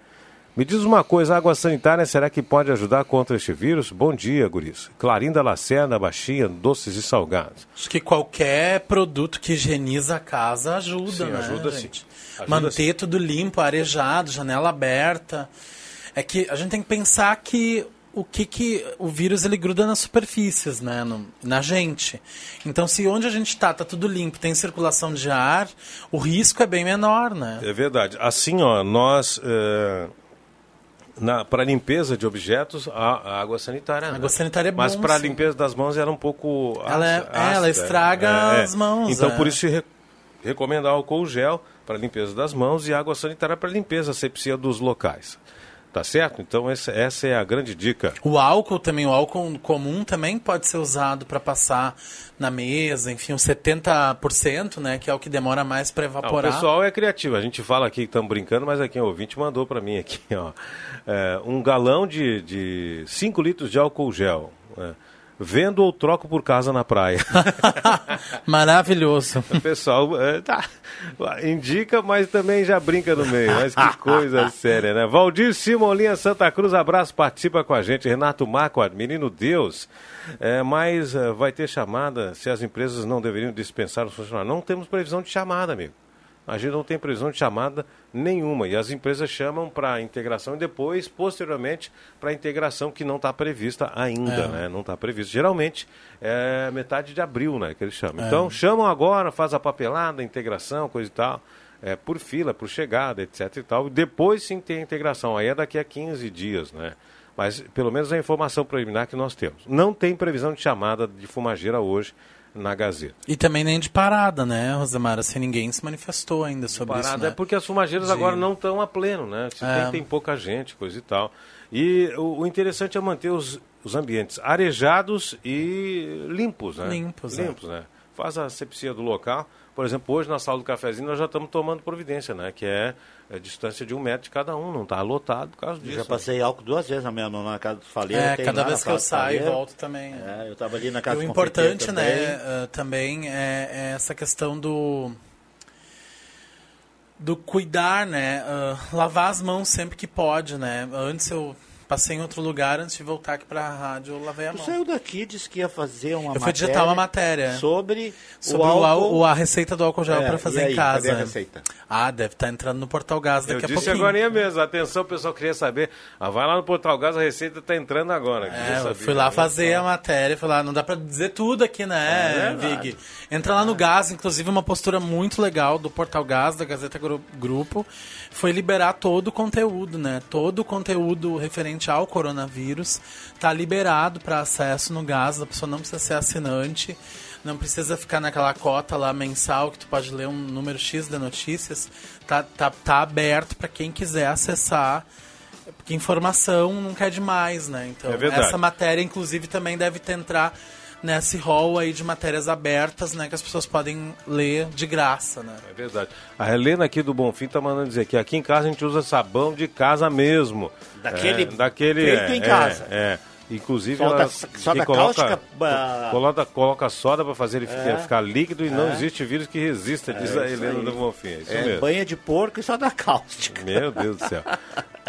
Me diz uma coisa, água sanitária será que pode ajudar contra este vírus? Bom dia, Guris. Clarinda Lacerda, Baixinha, doces e salgados. Acho que qualquer produto que higieniza a casa ajuda, sim, né, ajuda gente? Sim. Ajuda Manter sim. tudo limpo, arejado, janela aberta. É que a gente tem que pensar que o que, que o vírus ele gruda nas superfícies, né, no, na gente. Então, se onde a gente está tá tudo limpo, tem circulação de ar, o risco é bem menor, né? É verdade. Assim, ó, nós é para limpeza de objetos, a, a água sanitária. A né? água sanitária é bom. Mas para limpeza das mãos era um pouco ela, é, ácida, é, ela estraga é, as mãos. Então por isso re, recomenda álcool gel para limpeza das mãos e água sanitária para limpeza asepsia dos locais. Tá certo? Então essa, essa é a grande dica. O álcool também, o álcool comum também pode ser usado para passar na mesa, enfim, uns 70%, né, que é o que demora mais para evaporar. Ah, o pessoal é criativo. A gente fala aqui que estamos brincando, mas aqui o ouvinte mandou para mim aqui, ó, é, um galão de, de 5 litros de álcool gel. É, Vendo ou troco por casa na praia. Maravilhoso. O pessoal é, tá, indica, mas também já brinca no meio. Mas que coisa séria, né? Valdir Simolinha Santa Cruz, abraço, participa com a gente. Renato Marco, menino Deus. É, mas é, vai ter chamada se as empresas não deveriam dispensar os funcionários. Não temos previsão de chamada, amigo. A gente não tem previsão de chamada nenhuma. E as empresas chamam para a integração e depois, posteriormente, para a integração que não está prevista ainda, é. né? Não está previsto. Geralmente é metade de abril, né? Que eles chamam. É. Então chamam agora, faz a papelada, a integração, coisa e tal. É, por fila, por chegada, etc e tal. Depois sim tem a integração. Aí é daqui a 15 dias, né? Mas pelo menos a informação preliminar que nós temos. Não tem previsão de chamada de fumageira hoje na Gazeta. E também nem de parada, né, Rosemara? Se ninguém se manifestou ainda sobre parada isso. Parada né? é porque as fumageiras de... agora não estão a pleno, né? É. tem, tem pouca gente, coisa e tal. E o, o interessante é manter os, os ambientes arejados e limpos, né? Limpos, é. Limpos, é. né? Faz a sepsia do local. Por exemplo, hoje na sala do cafezinho nós já estamos tomando providência, né? Que é é distância de um metro de cada um, não está lotado por causa disso. Eu já passei álcool duas vezes na minha mão na casa do Faleiro. É, cada vez que eu saio e volto também. É, eu estava ali na casa e O importante, né, uh, também é, é, essa questão do do cuidar, né, uh, lavar as mãos sempre que pode, né. Antes eu Passei em outro lugar antes de voltar aqui para a rádio, eu lavei a tu mão. saiu daqui, disse que ia fazer uma eu matéria. Eu fui digitar uma matéria. Sobre, sobre o, álcool... a receita do álcool gel é, para fazer aí, em casa. Cadê a receita? Ah, deve estar tá entrando no Portal Gás daqui eu a pouquinho. Eu disse agora mesmo. Atenção, o pessoal queria saber. Ah, vai lá no Portal Gás, a receita está entrando agora. É, eu fui lá fazer a matéria, fui lá, não dá para dizer tudo aqui, né, é Vig? Entra lá no Gás, inclusive uma postura muito legal do Portal Gás, da Gazeta Grupo, foi liberar todo o conteúdo, né? Todo o conteúdo referente ao coronavírus está liberado para acesso no gás, a pessoa não precisa ser assinante, não precisa ficar naquela cota lá mensal que tu pode ler um número X de notícias, tá, tá, tá aberto para quem quiser acessar porque informação nunca é demais, né? Então, é essa matéria, inclusive, também deve entrar nesse hall aí de matérias abertas, né, que as pessoas podem ler de graça, né? É verdade. A Helena aqui do Bonfim tá mandando dizer que aqui em casa a gente usa sabão de casa mesmo. Daquele, é, daquele feito é, em casa. É, é. Inclusive, soda, ela soda coloca, cáustica, coloca, coloca soda para fazer ele ficar, é. ficar líquido e não é. existe vírus que resista, diz a Helena do Bonfim. É, isso é banha de porco e soda cáustica. Meu Deus do céu.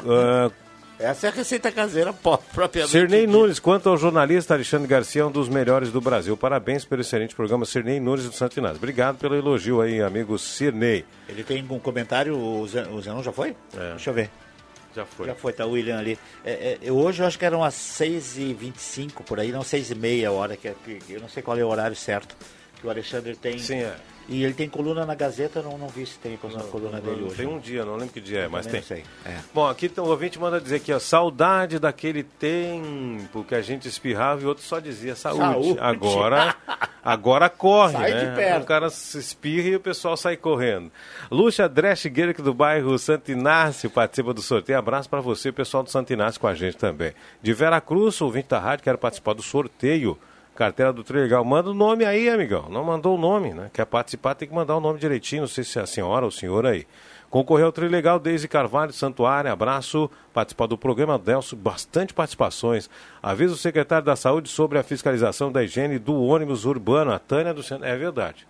uh, Essa é a receita caseira propriamente. Sirnei Nunes, quanto ao jornalista Alexandre Garcia, um dos melhores do Brasil. Parabéns pelo excelente programa Sirnei Nunes do Santo Inácio. Obrigado pelo elogio aí, amigo Sirnei. Ele tem um comentário, o Zenon já foi? É. Deixa eu ver. Já foi. Já foi, tá o William ali. É, é, hoje eu acho que eram as 6h25 por aí, não 6h30 a hora, que, que, eu não sei qual é o horário certo que o Alexandre tem. Sim, é. E ele tem coluna na Gazeta, não, não vi se tem a coluna dele hoje. Tem um dia, não lembro que dia é, mas tem. Sei. É. Bom, aqui o ouvinte manda dizer que a saudade daquele tempo que a gente espirrava e outro só dizia saúde. saúde. Agora, agora corre, sai né? De perto. O cara se espirra e o pessoal sai correndo. Lúcia Dresch Guerque do bairro Santo Inácio participa do sorteio. Abraço para você, pessoal do Santo Inácio com a gente também. De Vera Cruz, ouvinte da rádio, quero participar do sorteio carteira do Trilegal. Manda o nome aí, amigão. Não mandou o nome, né? Quer participar, tem que mandar o nome direitinho. Não sei se é a senhora ou o senhor aí. Concorreu ao Trilegal, Deise Carvalho, Santuário, abraço, participar do programa Delcio, bastante participações. Avisa o secretário da Saúde sobre a fiscalização da higiene do ônibus urbano, a Tânia do Centro. É verdade.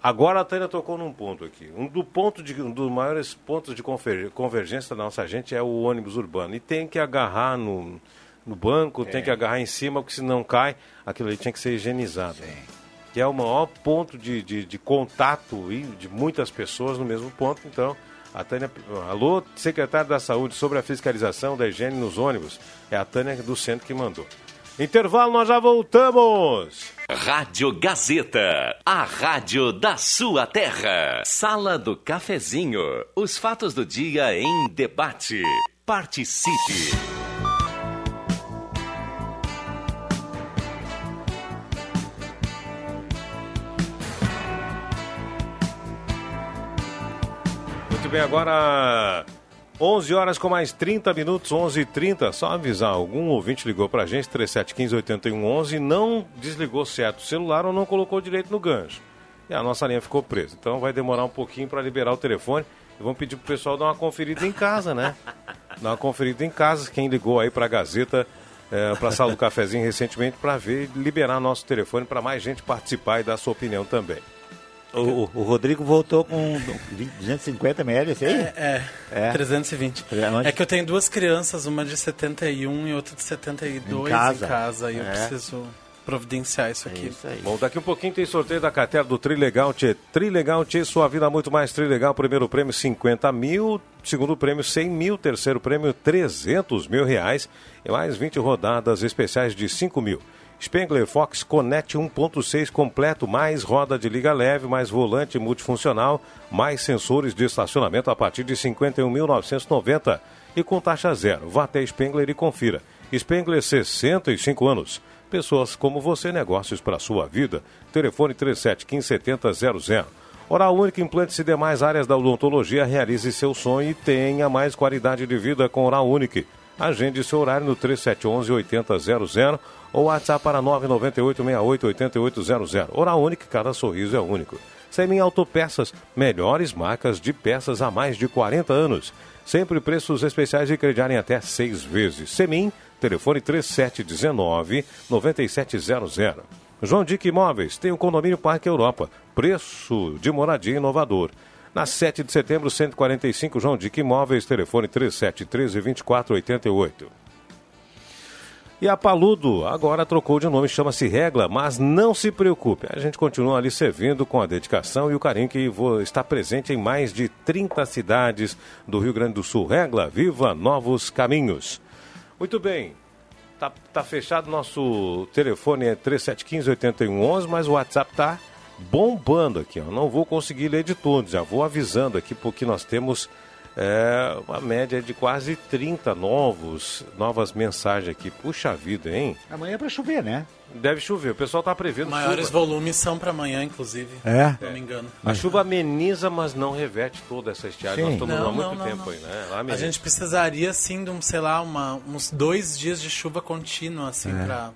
Agora a Tânia tocou num ponto aqui. Um, do ponto de, um dos maiores pontos de convergência da nossa gente é o ônibus urbano. E tem que agarrar no, no banco, é. tem que agarrar em cima, porque se não cai, aquilo ali tinha que ser higienizado. Sim. Que é o maior ponto de, de, de contato de muitas pessoas no mesmo ponto. Então, a Tânia. Alô, secretário da Saúde, sobre a fiscalização da higiene nos ônibus. É a Tânia do centro que mandou. Intervalo, nós já voltamos. Rádio Gazeta, a rádio da sua terra. Sala do Cafezinho. Os fatos do dia em debate. Participe. Bem, agora 11 horas com mais 30 minutos, 11 e 30 Só avisar, algum ouvinte ligou pra gente, 3715-8111, não desligou certo o celular ou não colocou direito no gancho. E a nossa linha ficou presa. Então vai demorar um pouquinho para liberar o telefone. E vamos pedir pro pessoal dar uma conferida em casa, né? Dar uma conferida em casa. Quem ligou aí pra Gazeta é, para a sala do cafezinho recentemente para ver liberar nosso telefone para mais gente participar e dar sua opinião também. O, o Rodrigo voltou com 20, 250 ml, esse aí? É, é, É. 320. Onde? É que eu tenho duas crianças, uma de 71 e outra de 72 Em casa. em casa. E eu É. preciso providenciar isso É aqui. isso aí. Bom, daqui um pouquinho tem sorteio da carteira do Trilegal Tchê. Trilegal Tchê, sua vida muito mais Trilegal. Primeiro prêmio 50 mil, segundo prêmio 100 mil, terceiro prêmio 300 mil reais e mais 20 rodadas especiais de 5 mil. Spengler Fox Connect 1.6 completo, mais roda de liga leve, mais volante multifuncional, mais sensores de estacionamento a partir de 51.990 e com taxa zero. Vá até Spengler e confira. Spengler 65 anos. Pessoas como você, negócios para sua vida. Telefone 37157000. Oral Única, implantes e demais áreas da odontologia. Realize seu sonho e tenha mais qualidade de vida com Oral Única. Agende seu horário no 3711-8000 ou WhatsApp para 998-68-8800. Oral Única, cada sorriso é único. Semin Autopeças, melhores marcas de peças há mais de 40 anos. Sempre preços especiais e crediarem até seis vezes. Semin, telefone 3719-9700. João Dick Imóveis, tem o condomínio Parque Europa. Preço de moradia inovador. Na 7 de setembro, 145, João Dick Imóveis, telefone 3713-2488. E a Paludo agora trocou de nome, chama-se Regla, mas não se preocupe, a gente continua ali servindo com a dedicação e o carinho que está presente em mais de 30 cidades do Rio Grande do Sul. Regla, viva novos caminhos. Muito bem, tá, tá fechado, nosso telefone é 3715-8111, mas o WhatsApp tá bombando aqui, ó. Não vou conseguir ler de todos, já vou avisando aqui porque nós temos é, uma média de quase 30 novos, novas mensagens aqui. Puxa vida, hein? Amanhã é pra chover, né? Deve chover, o pessoal tá prevendo Maiores chuva. volumes são para amanhã, inclusive. É? Se não me engano. A chuva ameniza, mas não reverte toda essa estiagem. Sim. Nós estamos Não, há muito não, tempo não. aí, né? Lá A gente precisaria, assim, de um, sei lá, uma, uns dois dias de chuva contínua, assim, pra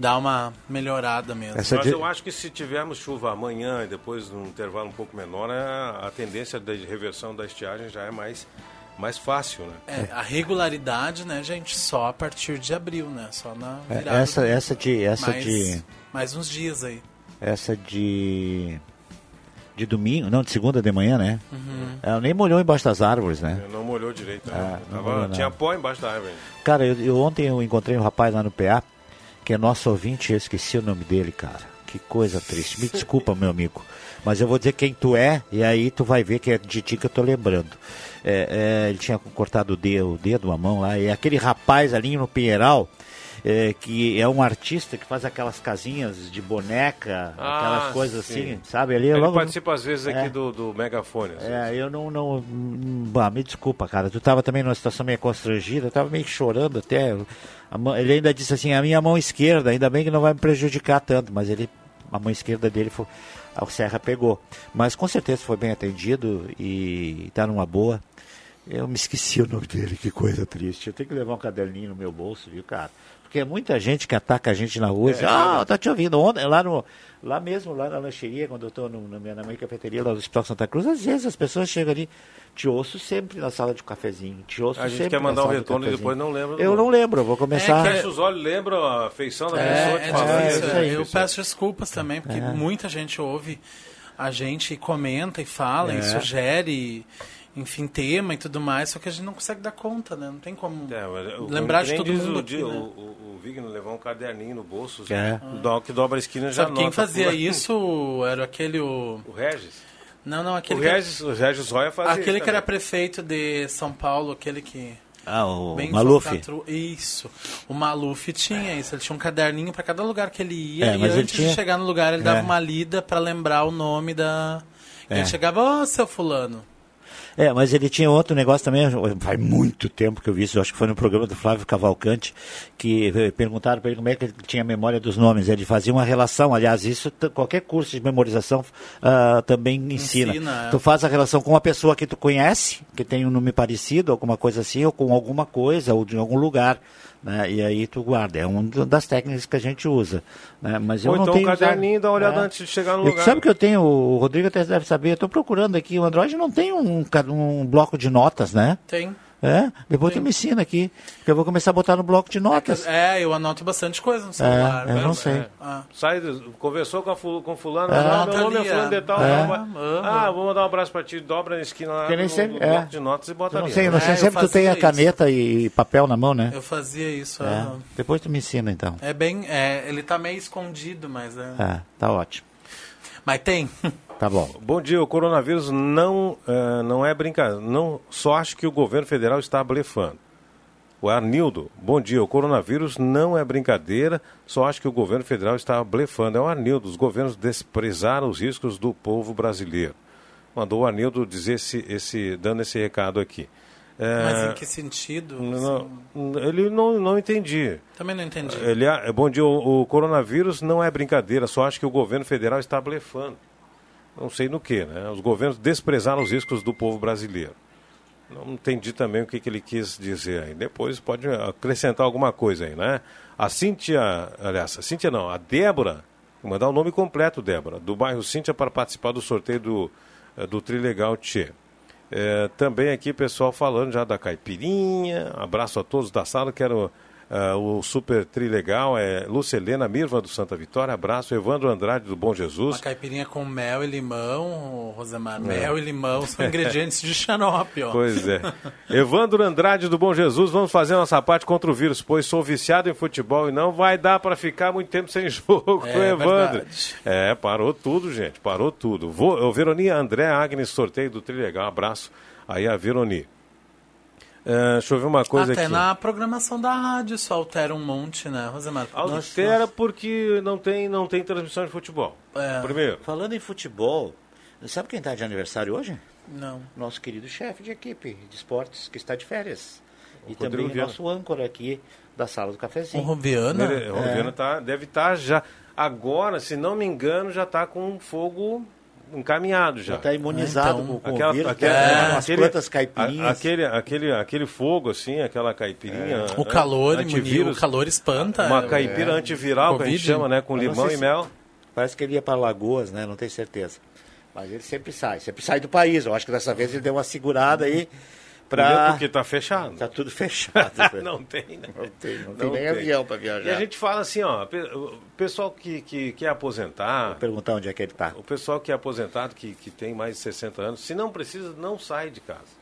dar uma melhorada mesmo. Essa Mas di- eu acho que se tivermos chuva amanhã e depois num intervalo um pouco menor, a, a tendência de reversão da estiagem já é mais, mais fácil, né? É, a regularidade, né, gente, só a partir de abril, né? Só na É, virada. essa, do- essa de. Essa mais, de. mais uns dias aí. Essa de. De domingo, não, de segunda de manhã, né? Uhum. Ela nem molhou embaixo das árvores, né? Não molhou direito. né? Ah, não Tava- molhou, não. tinha pó embaixo da árvore. Cara, eu, eu- ontem eu encontrei um rapaz lá no PA, que é nosso ouvinte, eu esqueci o nome dele, cara. Que coisa triste. Me desculpa, meu amigo. Mas eu vou dizer quem tu é, e aí tu vai ver que é de ti que eu tô lembrando. É, é, ele tinha cortado o dedo, o dedo, a mão lá, e aquele rapaz ali no Pinheiral, é, que é um artista que faz aquelas casinhas de boneca, Ah, aquelas coisas sim. assim, sabe? Ali é Ele logo- participa às vezes aqui É. do, do megafone. é, eu não, não, hum, bah, me desculpa, cara. Tu tava também numa situação meio constrangida, eu tava meio chorando até. Ele ainda disse assim, a minha mão esquerda, ainda bem que não vai me prejudicar tanto, mas ele, a mão esquerda dele foi, a Serra pegou. Mas com certeza foi bem atendido e tá numa boa. Eu me esqueci o nome dele, que coisa triste. Eu tenho que levar um caderninho no meu bolso, viu, cara? Porque é muita gente que ataca a gente na rua. e diz, ah, tá te ouvindo. Ontem, lá, no, lá mesmo, lá na lancheria, quando eu estou na minha, na minha cafeteria lá do Hospital Santa Cruz, às vezes as pessoas chegam ali, te ouço sempre na sala de cafezinho. Te ouço A gente sempre quer mandar um retorno e depois não lembra Eu não lembro, vou começar. É que- Fecha os olhos, lembra a feição da É, pessoa é te falando. difícil. isso aí. eu peço desculpas também, porque muita gente ouve a gente e comenta e fala e sugere, enfim, tema e tudo mais, só que a gente não consegue dar conta, né? Não tem como É, o- lembrar que de todo mundo o, aqui, né? o, o, o Vigno levou um caderninho no bolso, É. do, que dobra a esquina já Sabe quem fazia por- isso? Era aquele o... O Regis. Não, não, O aquele que, Regis, o Regis Roya fazia aquele isso que era também. prefeito de São Paulo, aquele que... Ah, o Bem Maluf. Isso. O Maluf tinha isso. Ele tinha um caderninho para cada lugar que ele ia. É, e antes tinha- de chegar no lugar, ele dava É. uma lida para lembrar o nome da. E É. Ele chegava, ô seu fulano. É, mas ele tinha outro negócio também, faz muito tempo que eu vi isso, eu acho que foi no programa do Flávio Cavalcante, que eh, perguntaram para ele como é que ele tinha memória dos nomes. Ele fazia uma relação, aliás, isso qualquer curso de memorização ah, também ensina. Ensina, é. Tu faz a relação com uma pessoa que tu conhece, que tem um nome parecido, alguma coisa assim, ou com alguma coisa, ou de algum lugar. Né? E aí tu guarda. É uma das técnicas que a gente usa. Né? Mas eu Ou não então o tenho caderninho, usado. dá uma olhada É. antes de chegar no Eu- lugar. Sabe que eu tenho, o Rodrigo até deve saber, eu estou procurando aqui, o Android não tem um, um bloco de notas, né? Tem. É? Depois tu me ensina aqui. Que eu vou começar a botar no bloco de notas. É, eu anoto bastante coisa no celular. É, eu não sei. Ah. Sai, conversou com, a fu- com fulano, É. ah, meu nome é Ali, fulano de é. tal. É. não, vai- Ah, vou mandar um abraço pra ti, dobra na esquina lá Que nem no, sempre- no é. bloco de notas e bota Eu não ali. sei, né? não sei, É, sempre tu tem a fazia isso. caneta e papel na mão, né? Eu fazia isso. É. ah. Depois tu me ensina, então. É bem. É, ele tá meio escondido, mas é. É, tá ótimo. Mas tem. Tá bom. Bom dia, o coronavírus não, eh, não é brincadeira. Não, só acho que o governo federal está blefando. O Arnildo, bom dia, o coronavírus não é brincadeira, só acho que o governo federal está blefando. É o Arnildo, os governos desprezaram os riscos do povo brasileiro. Mandou o Arnildo dizer esse, esse, dando esse recado aqui. Eh, Mas em que sentido? não, ele não, não entendi. também não entendi. Ele, bom dia, o, o coronavírus não é brincadeira, só acho que o governo federal está blefando. Não sei no que, né? Os governos desprezaram os riscos do povo brasileiro. Não entendi também o que, que ele quis dizer aí. Depois pode acrescentar alguma coisa aí, né? A Cíntia, aliás, a Cíntia não, a Débora, vou mandar o nome completo, Débora, do bairro Cíntia para participar do sorteio do, eh, do Trilegal Tchê. É, também aqui, pessoal, falando já da caipirinha. Abraço a todos da sala. Quero ah, o Super Trilegal. É Lúcia Helena Mirva do Santa Vitória. Abraço. Evandro Andrade do Bom Uma Jesus. caipirinha com mel e limão, Rosemar. Mel e limão são ingredientes de xarope, ó. Pois é. Evandro Andrade do Bom Jesus. Vamos fazer nossa parte contra o vírus, pois sou viciado em futebol e não vai dar para ficar muito tempo sem jogo. É Evandro. verdade. É, parou tudo, gente. Parou tudo. Vou, o Veroni André Agnes, sorteio do Trilegal. Abraço aí a Veroni. É, deixa eu ver uma coisa Até aqui. na programação da rádio isso altera um monte, né, Rosemar? Altera porque não tem, não tem transmissão de futebol. É. Primeiro. Falando em futebol, sabe quem está de aniversário hoje? Não. Nosso querido chefe de equipe de esportes, que está de férias. E Rodrigo também Viana. nosso âncora aqui da sala do O cafezinho. Roviana? Ele- o Roviano tá, deve estar já. Agora, se não me engano, já está com fogo encaminhado já. Já está imunizado Então, com, com Aquela, o vírus, aquela- é, umas aquele- plantas a- caipirinhas. aquele, aquele, aquele fogo, assim, aquela caipirinha. O an- calor, imunir, o antivírus. calor espanta. Uma é, caipira antiviral que a gente Covid. chama, né? Com Eu limão e mel. Parece que ele ia para Lagoas, né? Não tenho certeza. Mas ele sempre sai, sempre sai do país. Eu acho que dessa vez ele deu uma segurada aí para Porque tá fechado. Tá tudo fechado. não tem, né? Não tem, não tem nem avião para viajar. E a gente fala assim, ó, o pessoal que, que quer aposentar, Vou perguntar onde é que ele está. o pessoal que é aposentado, que, que tem mais de 60 anos, se não precisa, não sai de casa.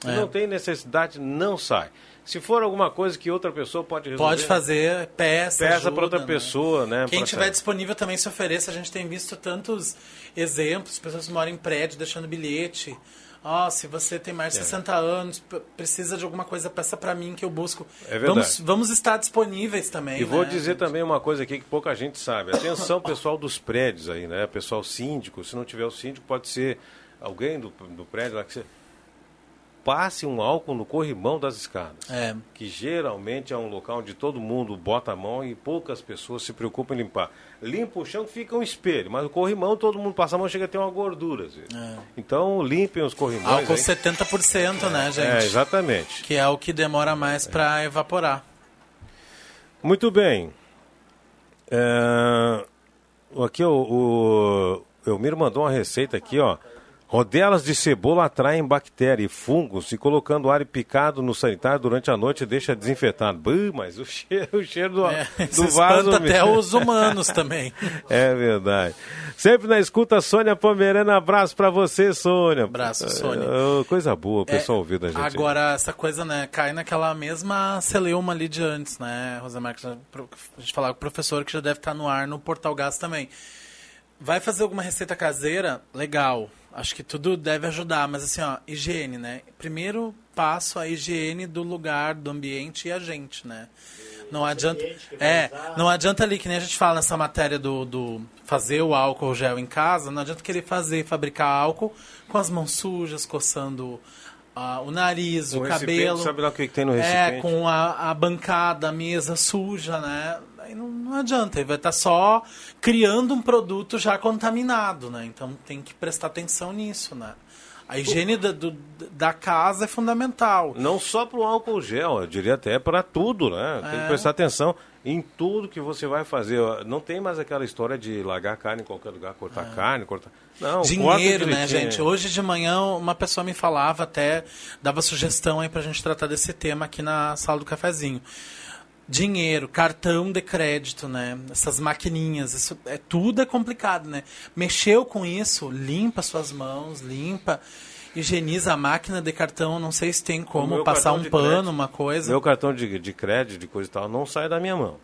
Se É. não tem necessidade, não sai. Se for alguma coisa que outra pessoa pode resolver, Pode fazer peça, peça para outra né? pessoa, né? Quem pra tiver sair. disponível também se ofereça. A gente tem visto tantos exemplos, pessoas que moram em prédio deixando bilhete. Ó, se você tem mais de 60 anos, precisa de alguma coisa, peça para mim que eu busco. É verdade. Vamos, vamos estar disponíveis também. E vou né, dizer gente? também uma coisa aqui que pouca gente sabe. Atenção, pessoal dos prédios aí, né? Pessoal síndico. Se não tiver o síndico, pode ser alguém do, do prédio lá que você... Passe um álcool no corrimão das escadas. É. Que geralmente é um local onde todo mundo bota a mão e poucas pessoas se preocupam em limpar. Limpa o chão, fica um espelho. Mas o corrimão, todo mundo passa a mão, chega a ter uma gordura. vezes. Então, limpem os corrimões. Álcool aí. 70%, né, gente? É, exatamente. Que é o que demora mais para evaporar. Muito bem. É, Aqui o, o Elmiro mandou uma receita aqui, ó. Rodelas de cebola atraem bactéria e fungos e colocando alho picado no sanitário durante a noite deixa desinfetado. Buh, mas o cheiro, o cheiro do, É, do vaso... até os humanos também. É verdade. Sempre na escuta, Sônia Pomerana. Abraço pra você, Sônia. Abraço, Sônia. É, coisa boa, o pessoal É, ouvindo a gente. Agora, essa coisa, né, cai naquela mesma celeuma ali de antes, né, Rosemar? A gente falava com o professor que já deve estar no ar no Portal Gás também. Vai fazer alguma receita caseira? Legal. Acho que tudo deve ajudar, mas assim, ó, higiene, né? Primeiro passo a higiene do lugar, do ambiente e a gente, né? Não adianta. É, não adianta ali, que nem a gente fala nessa matéria do, do fazer o álcool gel em casa, não adianta querer fazer, fabricar álcool com as mãos sujas, coçando ah, o nariz, O o, cabelo. sabe lá o que que tem no É, recipiente? com a, a bancada, a mesa suja, né? Aí não, não adianta, ele vai estar só criando um produto já contaminado, né? Então tem que prestar atenção nisso, né? A higiene da, do, da casa é fundamental. Não só para o álcool gel, eu diria até para tudo, né? Tem que É. prestar atenção em tudo que você vai fazer. Não tem mais aquela história de largar carne em qualquer lugar, cortar carne, cortar. Não, Dinheiro, né, gente? Hoje de manhã uma pessoa me falava até, dava sugestão aí pra gente tratar desse tema aqui na sala do cafezinho. Dinheiro, cartão de crédito, né? Essas maquininhas, isso é tudo é complicado, né? Mexeu com isso, limpa suas mãos, limpa, higieniza a máquina de cartão, não sei se tem como passar um pano, crédito- uma coisa. Meu cartão de, de crédito, de coisa e tal, não sai da minha mão.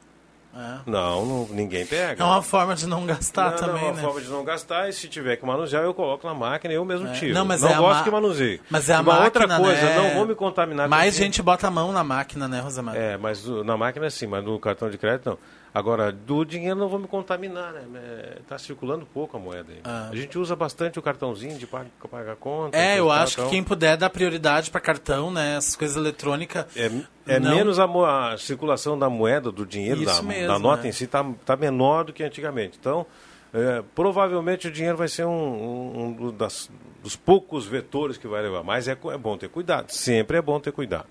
É. Não, não- ninguém pega. É uma forma de não gastar não, também, não, é uma né? forma de não gastar e se tiver que manusear, eu coloco na máquina e eu mesmo tiro. Não, mas não é gosto ma- que manuseie. Mas é a uma máquina, outra coisa, né? não vou me contaminar. Mais gente bota a mão na máquina, né, Rosamar? É, mas na máquina sim, mas no cartão de crédito não. Agora, do dinheiro não vou me contaminar, né? Está circulando pouco a moeda aí. Ah. A gente usa bastante o cartãozinho de pagar, pagar conta. É, eu acho que então, quem puder dar prioridade para cartão, né? Essas coisas eletrônicas. É, é não- menos a, a circulação da moeda, do dinheiro, da, mesmo, da nota né? em si, está tá menor do que antigamente. Então, é, provavelmente o dinheiro vai ser um, um- um das- dos poucos vetores que vai levar. Mas é, é bom ter cuidado. Sempre é bom ter cuidado.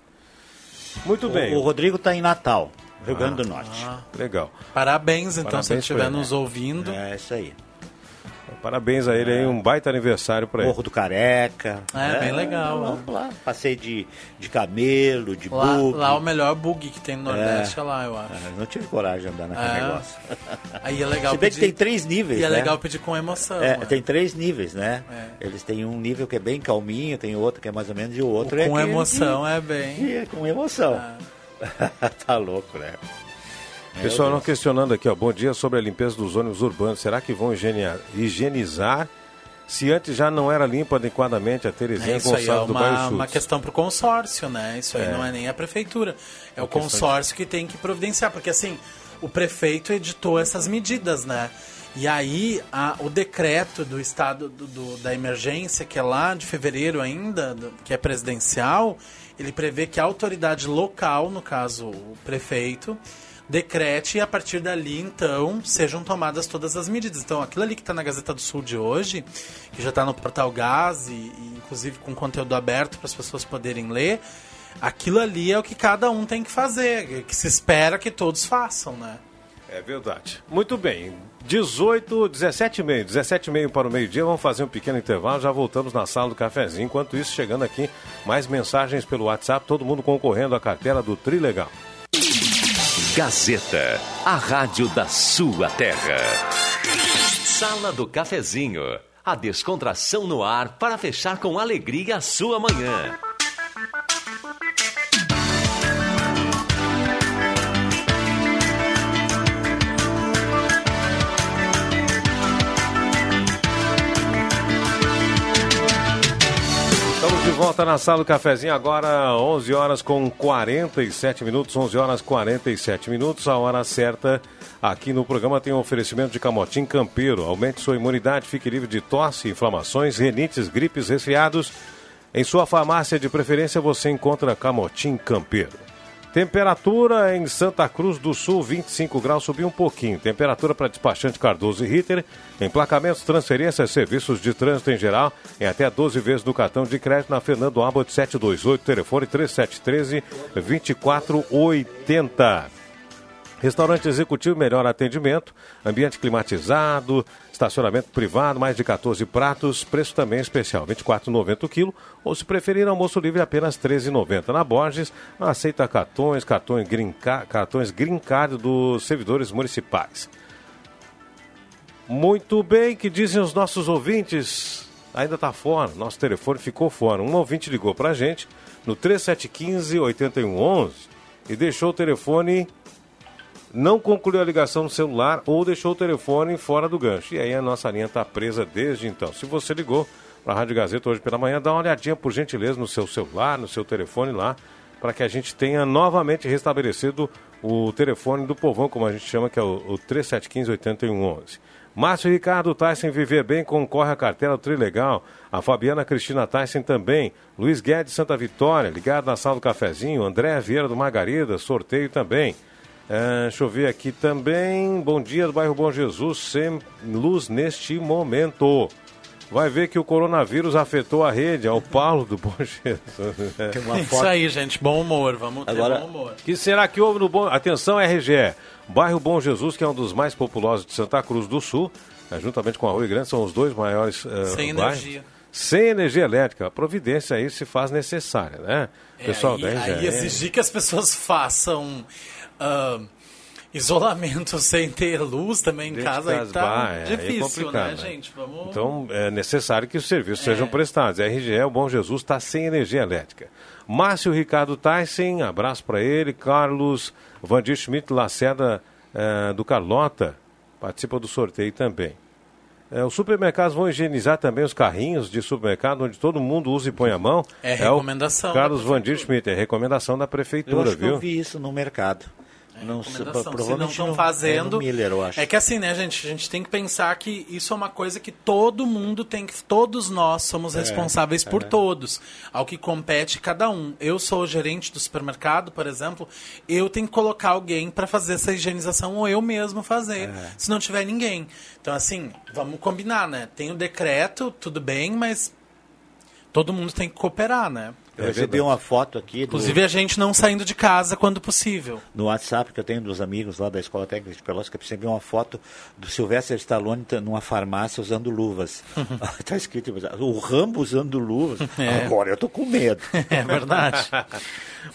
Muito bem. O, o Rodrigo está em Natal, Rio Grande do Norte. Legal. Parabéns, então, se ele Parabéns estiver nos ouvindo. É isso aí. Parabéns a ele aí, um baita aniversário para ele. Morro do Careca. É, bem legal, Vamos lá. Passei de, de camelo, de Lá, bug. lá o melhor bug que tem no Nordeste é, lá, eu acho. Ah, não tive coragem de andar naquele É. negócio. Aí é legal Se bem pedir. que tem três níveis, E é né? legal pedir com emoção. É, né? tem três níveis, né? É. Eles têm um nível que é bem calminho, tem outro que é mais ou menos, e o outro é com aquele emoção, é bem. que- que é com emoção. tá louco, né? Pessoal, não questionando aqui, ó. Bom dia sobre a limpeza dos ônibus urbanos. Será que vão higienizar se antes já não era limpo adequadamente a Terezinha É, isso aí é Gonçalves do Bairro uma, Chutes? uma questão para o consórcio, né? Isso aí não é nem a prefeitura. É o questão consórcio que tem que providenciar, porque assim, o prefeito editou essas medidas, né? E aí, a- o decreto do estado do- do- da emergência, que é lá de fevereiro ainda, do- que é presidencial, ele prevê que a autoridade local, no caso o prefeito, decrete e a partir dali, então, sejam tomadas todas as medidas. Então, aquilo ali que está na Gazeta do Sul de hoje, que já está no Portal Gás e, e, inclusive com conteúdo aberto para as pessoas poderem ler, aquilo ali é o que cada um tem que fazer, que se espera que todos façam, né? É verdade. Muito bem. 18, 17 e meio, 17 e meio para o meio-dia. Vamos fazer um pequeno intervalo. Já voltamos na sala do cafezinho. Enquanto isso, chegando aqui, mais mensagens pelo WhatsApp. Todo mundo concorrendo à cartela do Trilegal. Gazeta, a rádio da sua terra. Sala do Cafezinho, a descontração no ar para fechar com alegria a sua manhã. Volta na sala do cafezinho agora, 11 horas com 47 minutos, 11 horas 47 minutos, a hora certa. Aqui no programa tem um oferecimento de Camotim Campeiro. Aumente sua imunidade, fique livre de tosse, inflamações, renites, gripes, resfriados. Em sua farmácia de preferência você encontra Camotim Campeiro. Temperatura em Santa Cruz do Sul, 25 graus, subiu um pouquinho. Temperatura para despachante Cardoso e Ritter. Emplacamentos, transferências, serviços de trânsito em geral, em até 12 vezes no cartão de crédito na Fernando Abbott 728, telefone 3713 2480. Restaurante executivo, melhor atendimento, ambiente climatizado, estacionamento privado, mais de 14 pratos, preço também especial, R$ 24,90 o quilo, ou se preferir, almoço livre apenas R$ 13,90. Na Borges, aceita cartões, cartões green, Ca- cartões green card dos servidores municipais. Muito bem, que dizem os nossos ouvintes? Ainda está fora, nosso telefone ficou fora. Um ouvinte ligou para a gente no 3715-8111 e deixou o telefone não concluiu a ligação no celular ou deixou o telefone fora do gancho. E aí a nossa linha está presa desde então. Se você ligou para a Rádio Gazeta hoje pela manhã, dá uma olhadinha, por gentileza, no seu celular, no seu telefone lá, para que a gente tenha novamente restabelecido o telefone do povão, como a gente chama, que é o, o 3715-8111. Márcio Ricardo Tyson Viver Bem concorre à cartela Trilegal. A Fabiana Cristina Tyson também. Luiz Guedes Santa Vitória, ligado na sala do cafezinho. André Vieira do Margarida, sorteio também. Ah, deixa eu ver aqui também. Bom dia do bairro Bom Jesus, sem luz neste momento. vai ver que o coronavírus afetou a rede. É o Paulo do Bom Jesus. Tem uma Isso foto. aí, gente. Bom humor. Vamos ter Agora- bom humor. que será que houve no Bom... Atenção, RGE. Bairro Bom Jesus, que é um dos mais populosos de Santa Cruz do Sul, né, juntamente com a Rua Grande, são os dois maiores eh, Sem bairros. energia. Sem energia elétrica. A providência aí se faz necessária, né? Pessoal É, da aí, RGE. aí exigir que as pessoas façam ah, isolamento sem ter luz também em Dentro casa, aí casa, tá bah, é, é difícil, complicado, né, né? gente? Vamos... Então é necessário que os serviços É. sejam prestados. A RGE, o Bom Jesus, está sem energia elétrica. Márcio Ricardo Tyson, abraço para ele. Carlos Vandir Schmidt Lacerda eh, do Carlota, participa do sorteio também. Eh, os supermercados vão higienizar também os carrinhos de supermercado, onde todo mundo usa e põe a mão. É o recomendação da Carlos. Vandir Schmidt, é recomendação da Eu prefeitura, acho que viu? eu vi isso no mercado. Não recomendação. Se não estão no- fazendo. É Miller, eu acho. É que assim, né, gente? A gente tem que pensar que isso é uma coisa que todo mundo tem que. Todos nós É, somos responsáveis por todos. Ao que compete cada um. Eu sou o gerente do supermercado, por exemplo. Eu tenho que colocar alguém para fazer essa higienização ou eu mesmo fazer. É. Se não tiver ninguém. Então, assim, vamos combinar, né? Tem o decreto, tudo bem, mas todo mundo tem que cooperar, né? Eu É recebi verdade. uma foto aqui do- Inclusive a gente não saindo de casa quando possível. no WhatsApp que eu tenho dos amigos lá da Escola Técnica de Pelotas, que eu recebi uma foto do Sylvester Stallone numa farmácia usando luvas. Está escrito, o Rambo usando luvas. É. Agora eu tô com medo. É verdade.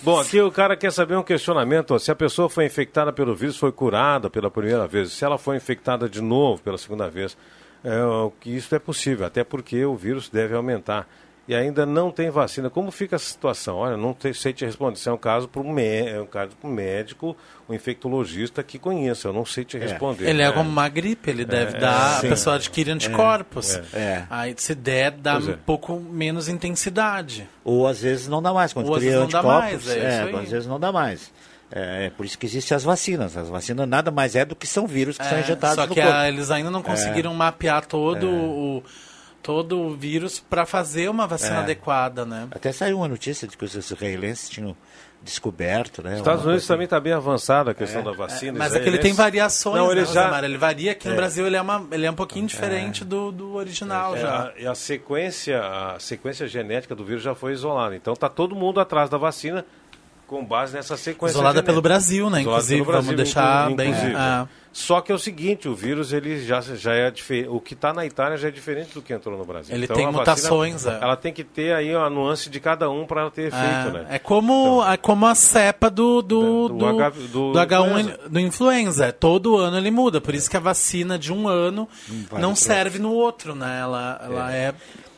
Bom, aqui o cara quer saber um questionamento. ó, Se a pessoa foi infectada pelo vírus, foi curada pela primeira vez, se ela foi infectada de novo pela segunda vez, é, o que isso é possível, até porque o vírus deve aumentar. E ainda não tem vacina. Como fica a situação? Olha, não te- sei te responder. Isso é um caso para um, é um caso um médico, um infectologista que conheça. Eu não sei te responder. Ele é né? como uma gripe, ele deve dar, sim. a pessoa adquire anticorpos. é. Aí se der, dá é. um pouco menos intensidade. Ou às vezes não dá mais. Quando Ou às vezes não dá mais, é isso aí. às vezes não dá mais. É, é por isso que existem as vacinas. As vacinas nada mais é do que são vírus que são É, injetados só no que corpo. a- eles ainda não conseguiram mapear todo o todo o vírus para fazer uma vacina É. adequada, né? Até saiu uma notícia de que os israelenses tinham descoberto, né? Estados uma Unidos coisa também está bem avançada a questão da vacina. Mas Isso é que ele tem variações, Não, né, ele já- Rosemar? Ele varia aqui no Brasil, ele é, uma, ele é um pouquinho diferente do, do original É, já. a, e a sequência, a sequência genética do vírus já foi isolada. Então está todo mundo atrás da vacina com base nessa sequência Isolada genética. pelo Brasil, né? Isolada Inclusive, pelo Brasil, vamos deixar inclu- bem. inclusive. ah, Só que é o seguinte, o vírus ele já, já é diferente. O que está na Itália já é diferente do que entrou no Brasil. Ele Então, tem a vacina, mutações, é. Ela tem que ter aí a nuance de cada um para ter efeito, né? É, é como, é como a cepa do, do, Do do, H- do, do H1 influenza. do influenza. Todo ano ele muda. Por isso que a vacina de um ano vale não serve no outro, né? Ela, ela é.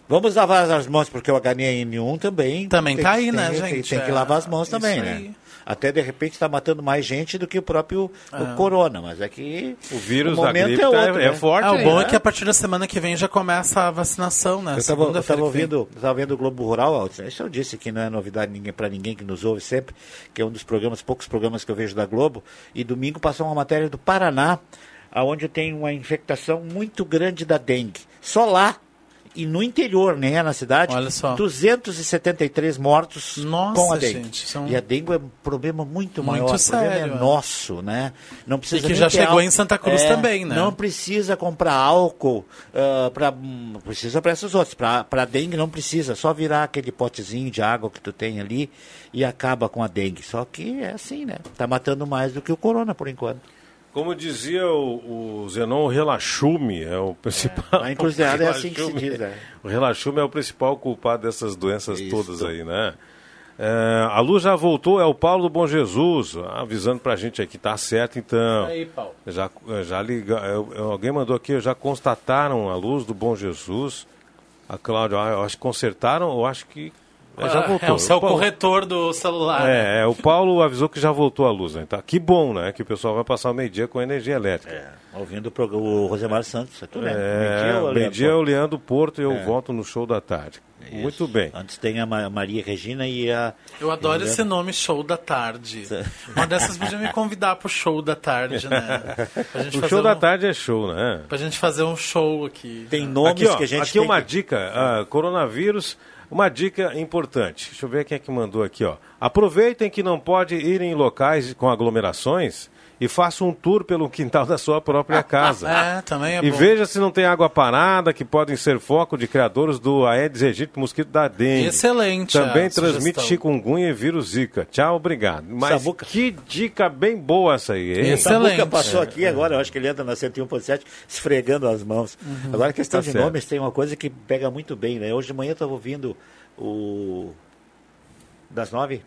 Vamos lavar as mãos, porque o H1N1 também. Também tem tá aí, tem, né, tem- gente? Tem que É, lavar as mãos isso também, aí. Até de repente está matando mais gente do que o próprio o corona, mas é que O vírus o da momento gripe é, outro, é né? forte. Ah, o aí, bom né? é que a partir da semana que vem já começa a vacinação, né? Eu estava ouvindo, eu tava vendo o Globo Rural, isso eu disse que não é novidade ninguém para ninguém que nos ouve sempre, que é um dos programas, poucos programas que eu vejo da Globo, e domingo passou uma matéria do Paraná, aonde tem uma infectação muito grande da dengue. Só lá e no interior, nem é na cidade, Olha só. 273 mortos Nossa, com a dengue. gente, são- E a dengue é um problema muito, Muito maior, o problema sério, é é. nosso, né? Não precisa E que já chegou álcool. em Santa Cruz É, também, né? Não precisa comprar álcool ah, para precisa para esses outros. Para dengue não precisa, só virar aquele potezinho de água que tu tem ali e acaba com a dengue. Só que é assim, né? Tá matando mais do que o corona por enquanto. Como dizia o, o Zenon, o relaxume é o principal. Encruzilhada é o assim que se relaxume- diz, né? O relaxume é o principal culpado dessas doenças Isso. todas aí, né? É, a luz já voltou, é o Paulo do Bom Jesus, avisando pra gente aqui, tá certo então. Aí, Paulo. Já, já liga, eu- eu- alguém mandou aqui, já constataram a luz do Bom Jesus? A Cláudia, ah, eu acho que consertaram, eu acho que é, já Ah, voltou. É o seu Paulo- corretor do celular. é, é, o Paulo avisou que já voltou a luz, né? Tá, que bom, né? Que o pessoal vai passar o meio-dia com energia elétrica. Ouvindo o, programa, o Rosemar Santos, é tu lembra? É, Meio-dia é o Leandro Porto e eu volto no show da tarde. Muito bem. Antes tem a Ma- Maria Regina e a. Eu adoro esse nome, show da tarde. Uma dessas podia me convidar pro show da tarde, né? Pra gente O fazer show da um- tarde é show, né? Pra gente fazer um show aqui. Tem nomes aqui, ó, que a gente aqui tem uma que- dica: ah, coronavírus Uma dica importante. Deixa eu ver quem é que mandou aqui, ó. Aproveitem que não pode ir em locais com aglomerações e faça um tour pelo quintal da sua própria casa. É, também é e bom. veja se não tem água parada, que podem ser foco de criadores do Aedes aegypti, mosquito da dengue. Excelente a Também transmite sugestão. chikungunya e vírus zika. Tchau, obrigado. Mas Sabuca. que dica bem boa essa aí, hein? Excelente. passou aqui agora, eu acho que ele entra na 101.7 esfregando as mãos. Agora, a questão Tá de certo. nomes tem uma coisa que pega muito bem, né? Hoje de manhã eu estava ouvindo o. Das nove?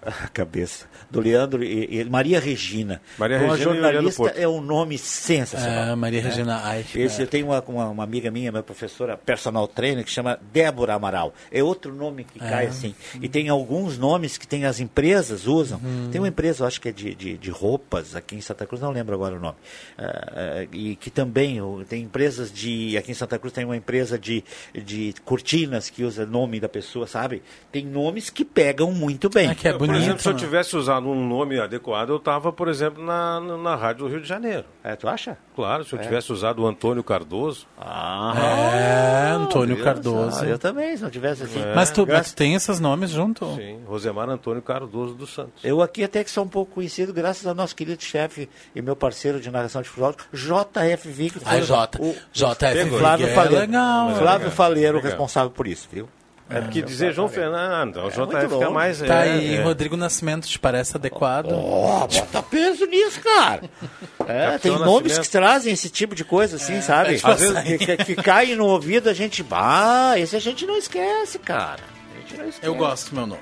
A cabeça. Do Leandro e, e Maria Regina. Maria Uma Regina e Leandro jornalista é um nome sensacional. É, Maria Regina Eichner. Esse, eu tenho uma, uma, uma amiga minha, minha professora personal trainer, que chama Débora Amaral. É outro nome que cai assim. E tem alguns nomes que tem as empresas usam. Tem uma empresa, eu acho que é de, de, de roupas aqui em Santa Cruz, não lembro agora o nome. Ah, ah, e que também o- tem empresas de. Aqui em Santa Cruz tem uma empresa de, de cortinas que usa nome da pessoa, sabe? Tem nomes que pegam muito bem. É que é Por exemplo, se eu né? tivesse usado um nome adequado, eu estava, por exemplo, na, na Rádio do Rio de Janeiro. É, tu acha? Claro, se eu tivesse usado o Antônio Cardoso. Ah, É, Antônio Deus, Cardoso. eu também, se não tivesse assim. Mas tu, mas tu tem esses nomes junto? Sim, Rosemar Antônio Cardoso dos Santos. Eu aqui até que sou um pouco conhecido graças ao nosso querido chefe e meu parceiro de narração de futebol, JF Vic. Ai, J. O, JF Flávio é Faleiro. legal. Flávio Faleiro, Legal. responsável por isso, viu? É porque dizer João Fernando, o muito JF fica longe. mais. Tá é, aí, é. Rodrigo Nascimento, te parece adequado? Ó, bota peso nisso, cara. É, tem nomes Nascimento. que trazem esse tipo de coisa, assim, sabe? tipo Às vezes que, que, que cai no ouvido, a gente. Ah, esse a gente não esquece, cara. A gente não esquece. Eu gosto do meu nome.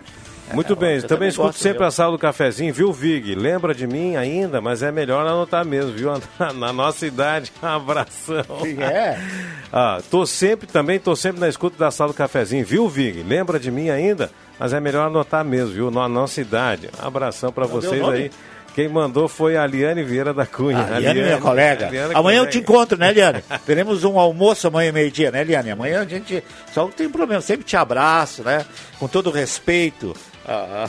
Muito bem, eu também escuto gosto, sempre viu? a sala do cafezinho, viu, Vig? Lembra de mim ainda, mas é melhor anotar mesmo, viu? Na, na nossa idade, um abração. É. Ah, tô sempre, também tô sempre na escuta da sala do cafezinho, viu, Vig? Lembra de mim ainda? Mas é melhor anotar mesmo, viu? Na nossa idade. Um abração deu vocês aí. Quem mandou foi a Liane Vieira da Cunha. Ah, Liane, minha colega. Amanhã eu colega. te encontro, né, Liane? Teremos um almoço amanhã, meio-dia, né, Liane? Amanhã a gente. Só tem problema, sempre te abraço, né? Com todo respeito. A,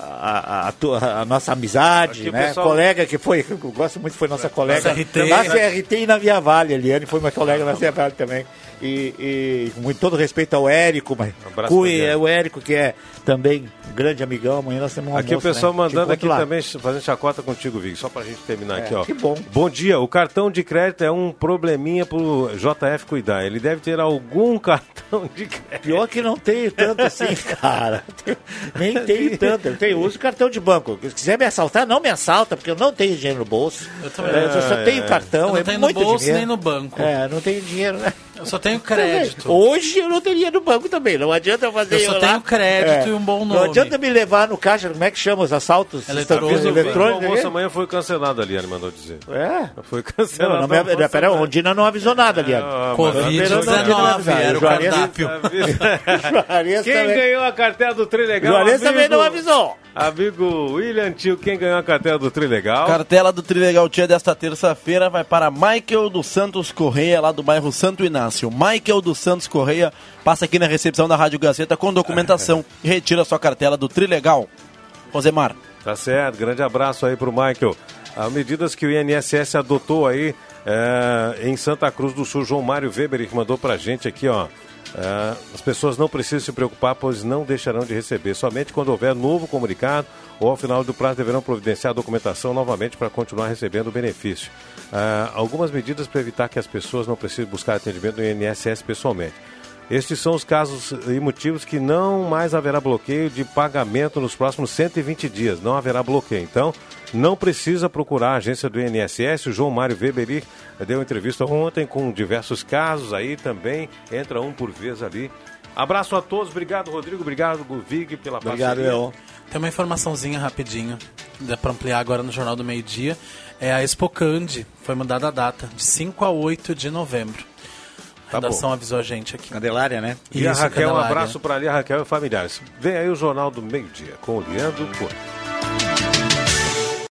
a, a- a nossa amizade, Aqui né? pessoal- Colega que foi, eu gosto muito, foi nossa colega. CRT. Na CRT e na Via Vale, a Liane foi uma colega na Via Vale também. E, e com muito todo respeito ao Érico, mas Um Cui, é o Érico, que é também grande amigão. Amanhã nós temos um Aqui o almoço, pessoal né? Mandando aqui lá. também, fazendo chacota contigo, Vig, só pra gente terminar É, aqui, ó. que bom. Bom dia, o cartão de crédito é um probleminha pro JF cuidar. Ele deve ter algum cartão de crédito. Pior que não tenho tanto assim, cara. Nem tenho tanto. Eu tenho, uso cartão de banco. Se quiser me assaltar, não me assalta, porque eu não tenho dinheiro no bolso. Eu também. É, eu só tenho cartão, Eu não é tenho no muito bolso dinheiro. nem no banco. É, não tenho dinheiro, né? Eu só tenho crédito. Hoje eu não teria no banco também. Não adianta eu fazer Eu só lá- tenho crédito É. e um bom Não nome. adianta me levar no caixa, como é que chama os assaltos? Eletrônico. O Eletrônico. almoço né? amanhã foi cancelado, a Liane mandou dizer. É. Foi Não, cancelado. não, me, o almoço pera, amanhã. o Ondina não avisou nada, Liane. Ah, mas- Covid-19 era o Juarez- cardápio. Quem ganhou a cartela do Trilegal? Juarez amigo, também não avisou. Amigo William Tio, quem ganhou a cartela do Trilegal? Cartela do Trilegal Tia desta terça-feira vai para Michael dos Santos Correia, lá do bairro Santo Inácio. Michael dos Santos Correia passa aqui na recepção da Rádio Gazeta com documentação e retira sua cartela do Trilegal. Rosemar. Tá certo, grande abraço aí pro Michael. As medidas que o INSS adotou aí é, em Santa Cruz do Sul, João Mário Weber, que mandou pra gente aqui, ó. é, as pessoas não precisam se preocupar, pois não deixarão de receber. Somente quando houver novo comunicado ou ao final do prazo deverão providenciar a documentação novamente para continuar recebendo o benefício. É, algumas medidas para evitar que as pessoas não precisem buscar atendimento no INSS pessoalmente. Estes são os casos e motivos que não mais haverá bloqueio de pagamento nos próximos 120 dias. Não haverá bloqueio. Então, não precisa procurar a agência do INSS. O João Mário Weber deu entrevista ontem com diversos casos aí também. Entra um por vez ali. Abraço a todos. Obrigado, Rodrigo. Obrigado, Vig, pela Obrigado, parceria. Leon. Tem uma informaçãozinha rapidinho, dá pra ampliar agora no Jornal do Meio Dia. É a Expocande, foi mudada a data, de 5 a 8 de novembro. A Tá redação bom. avisou a gente aqui. Candelária, né? E a Isso, Raquel, um Candelária. abraço para ali, a Raquel e familiares. Vem aí o Jornal do Meio Dia com o Leandro Porto.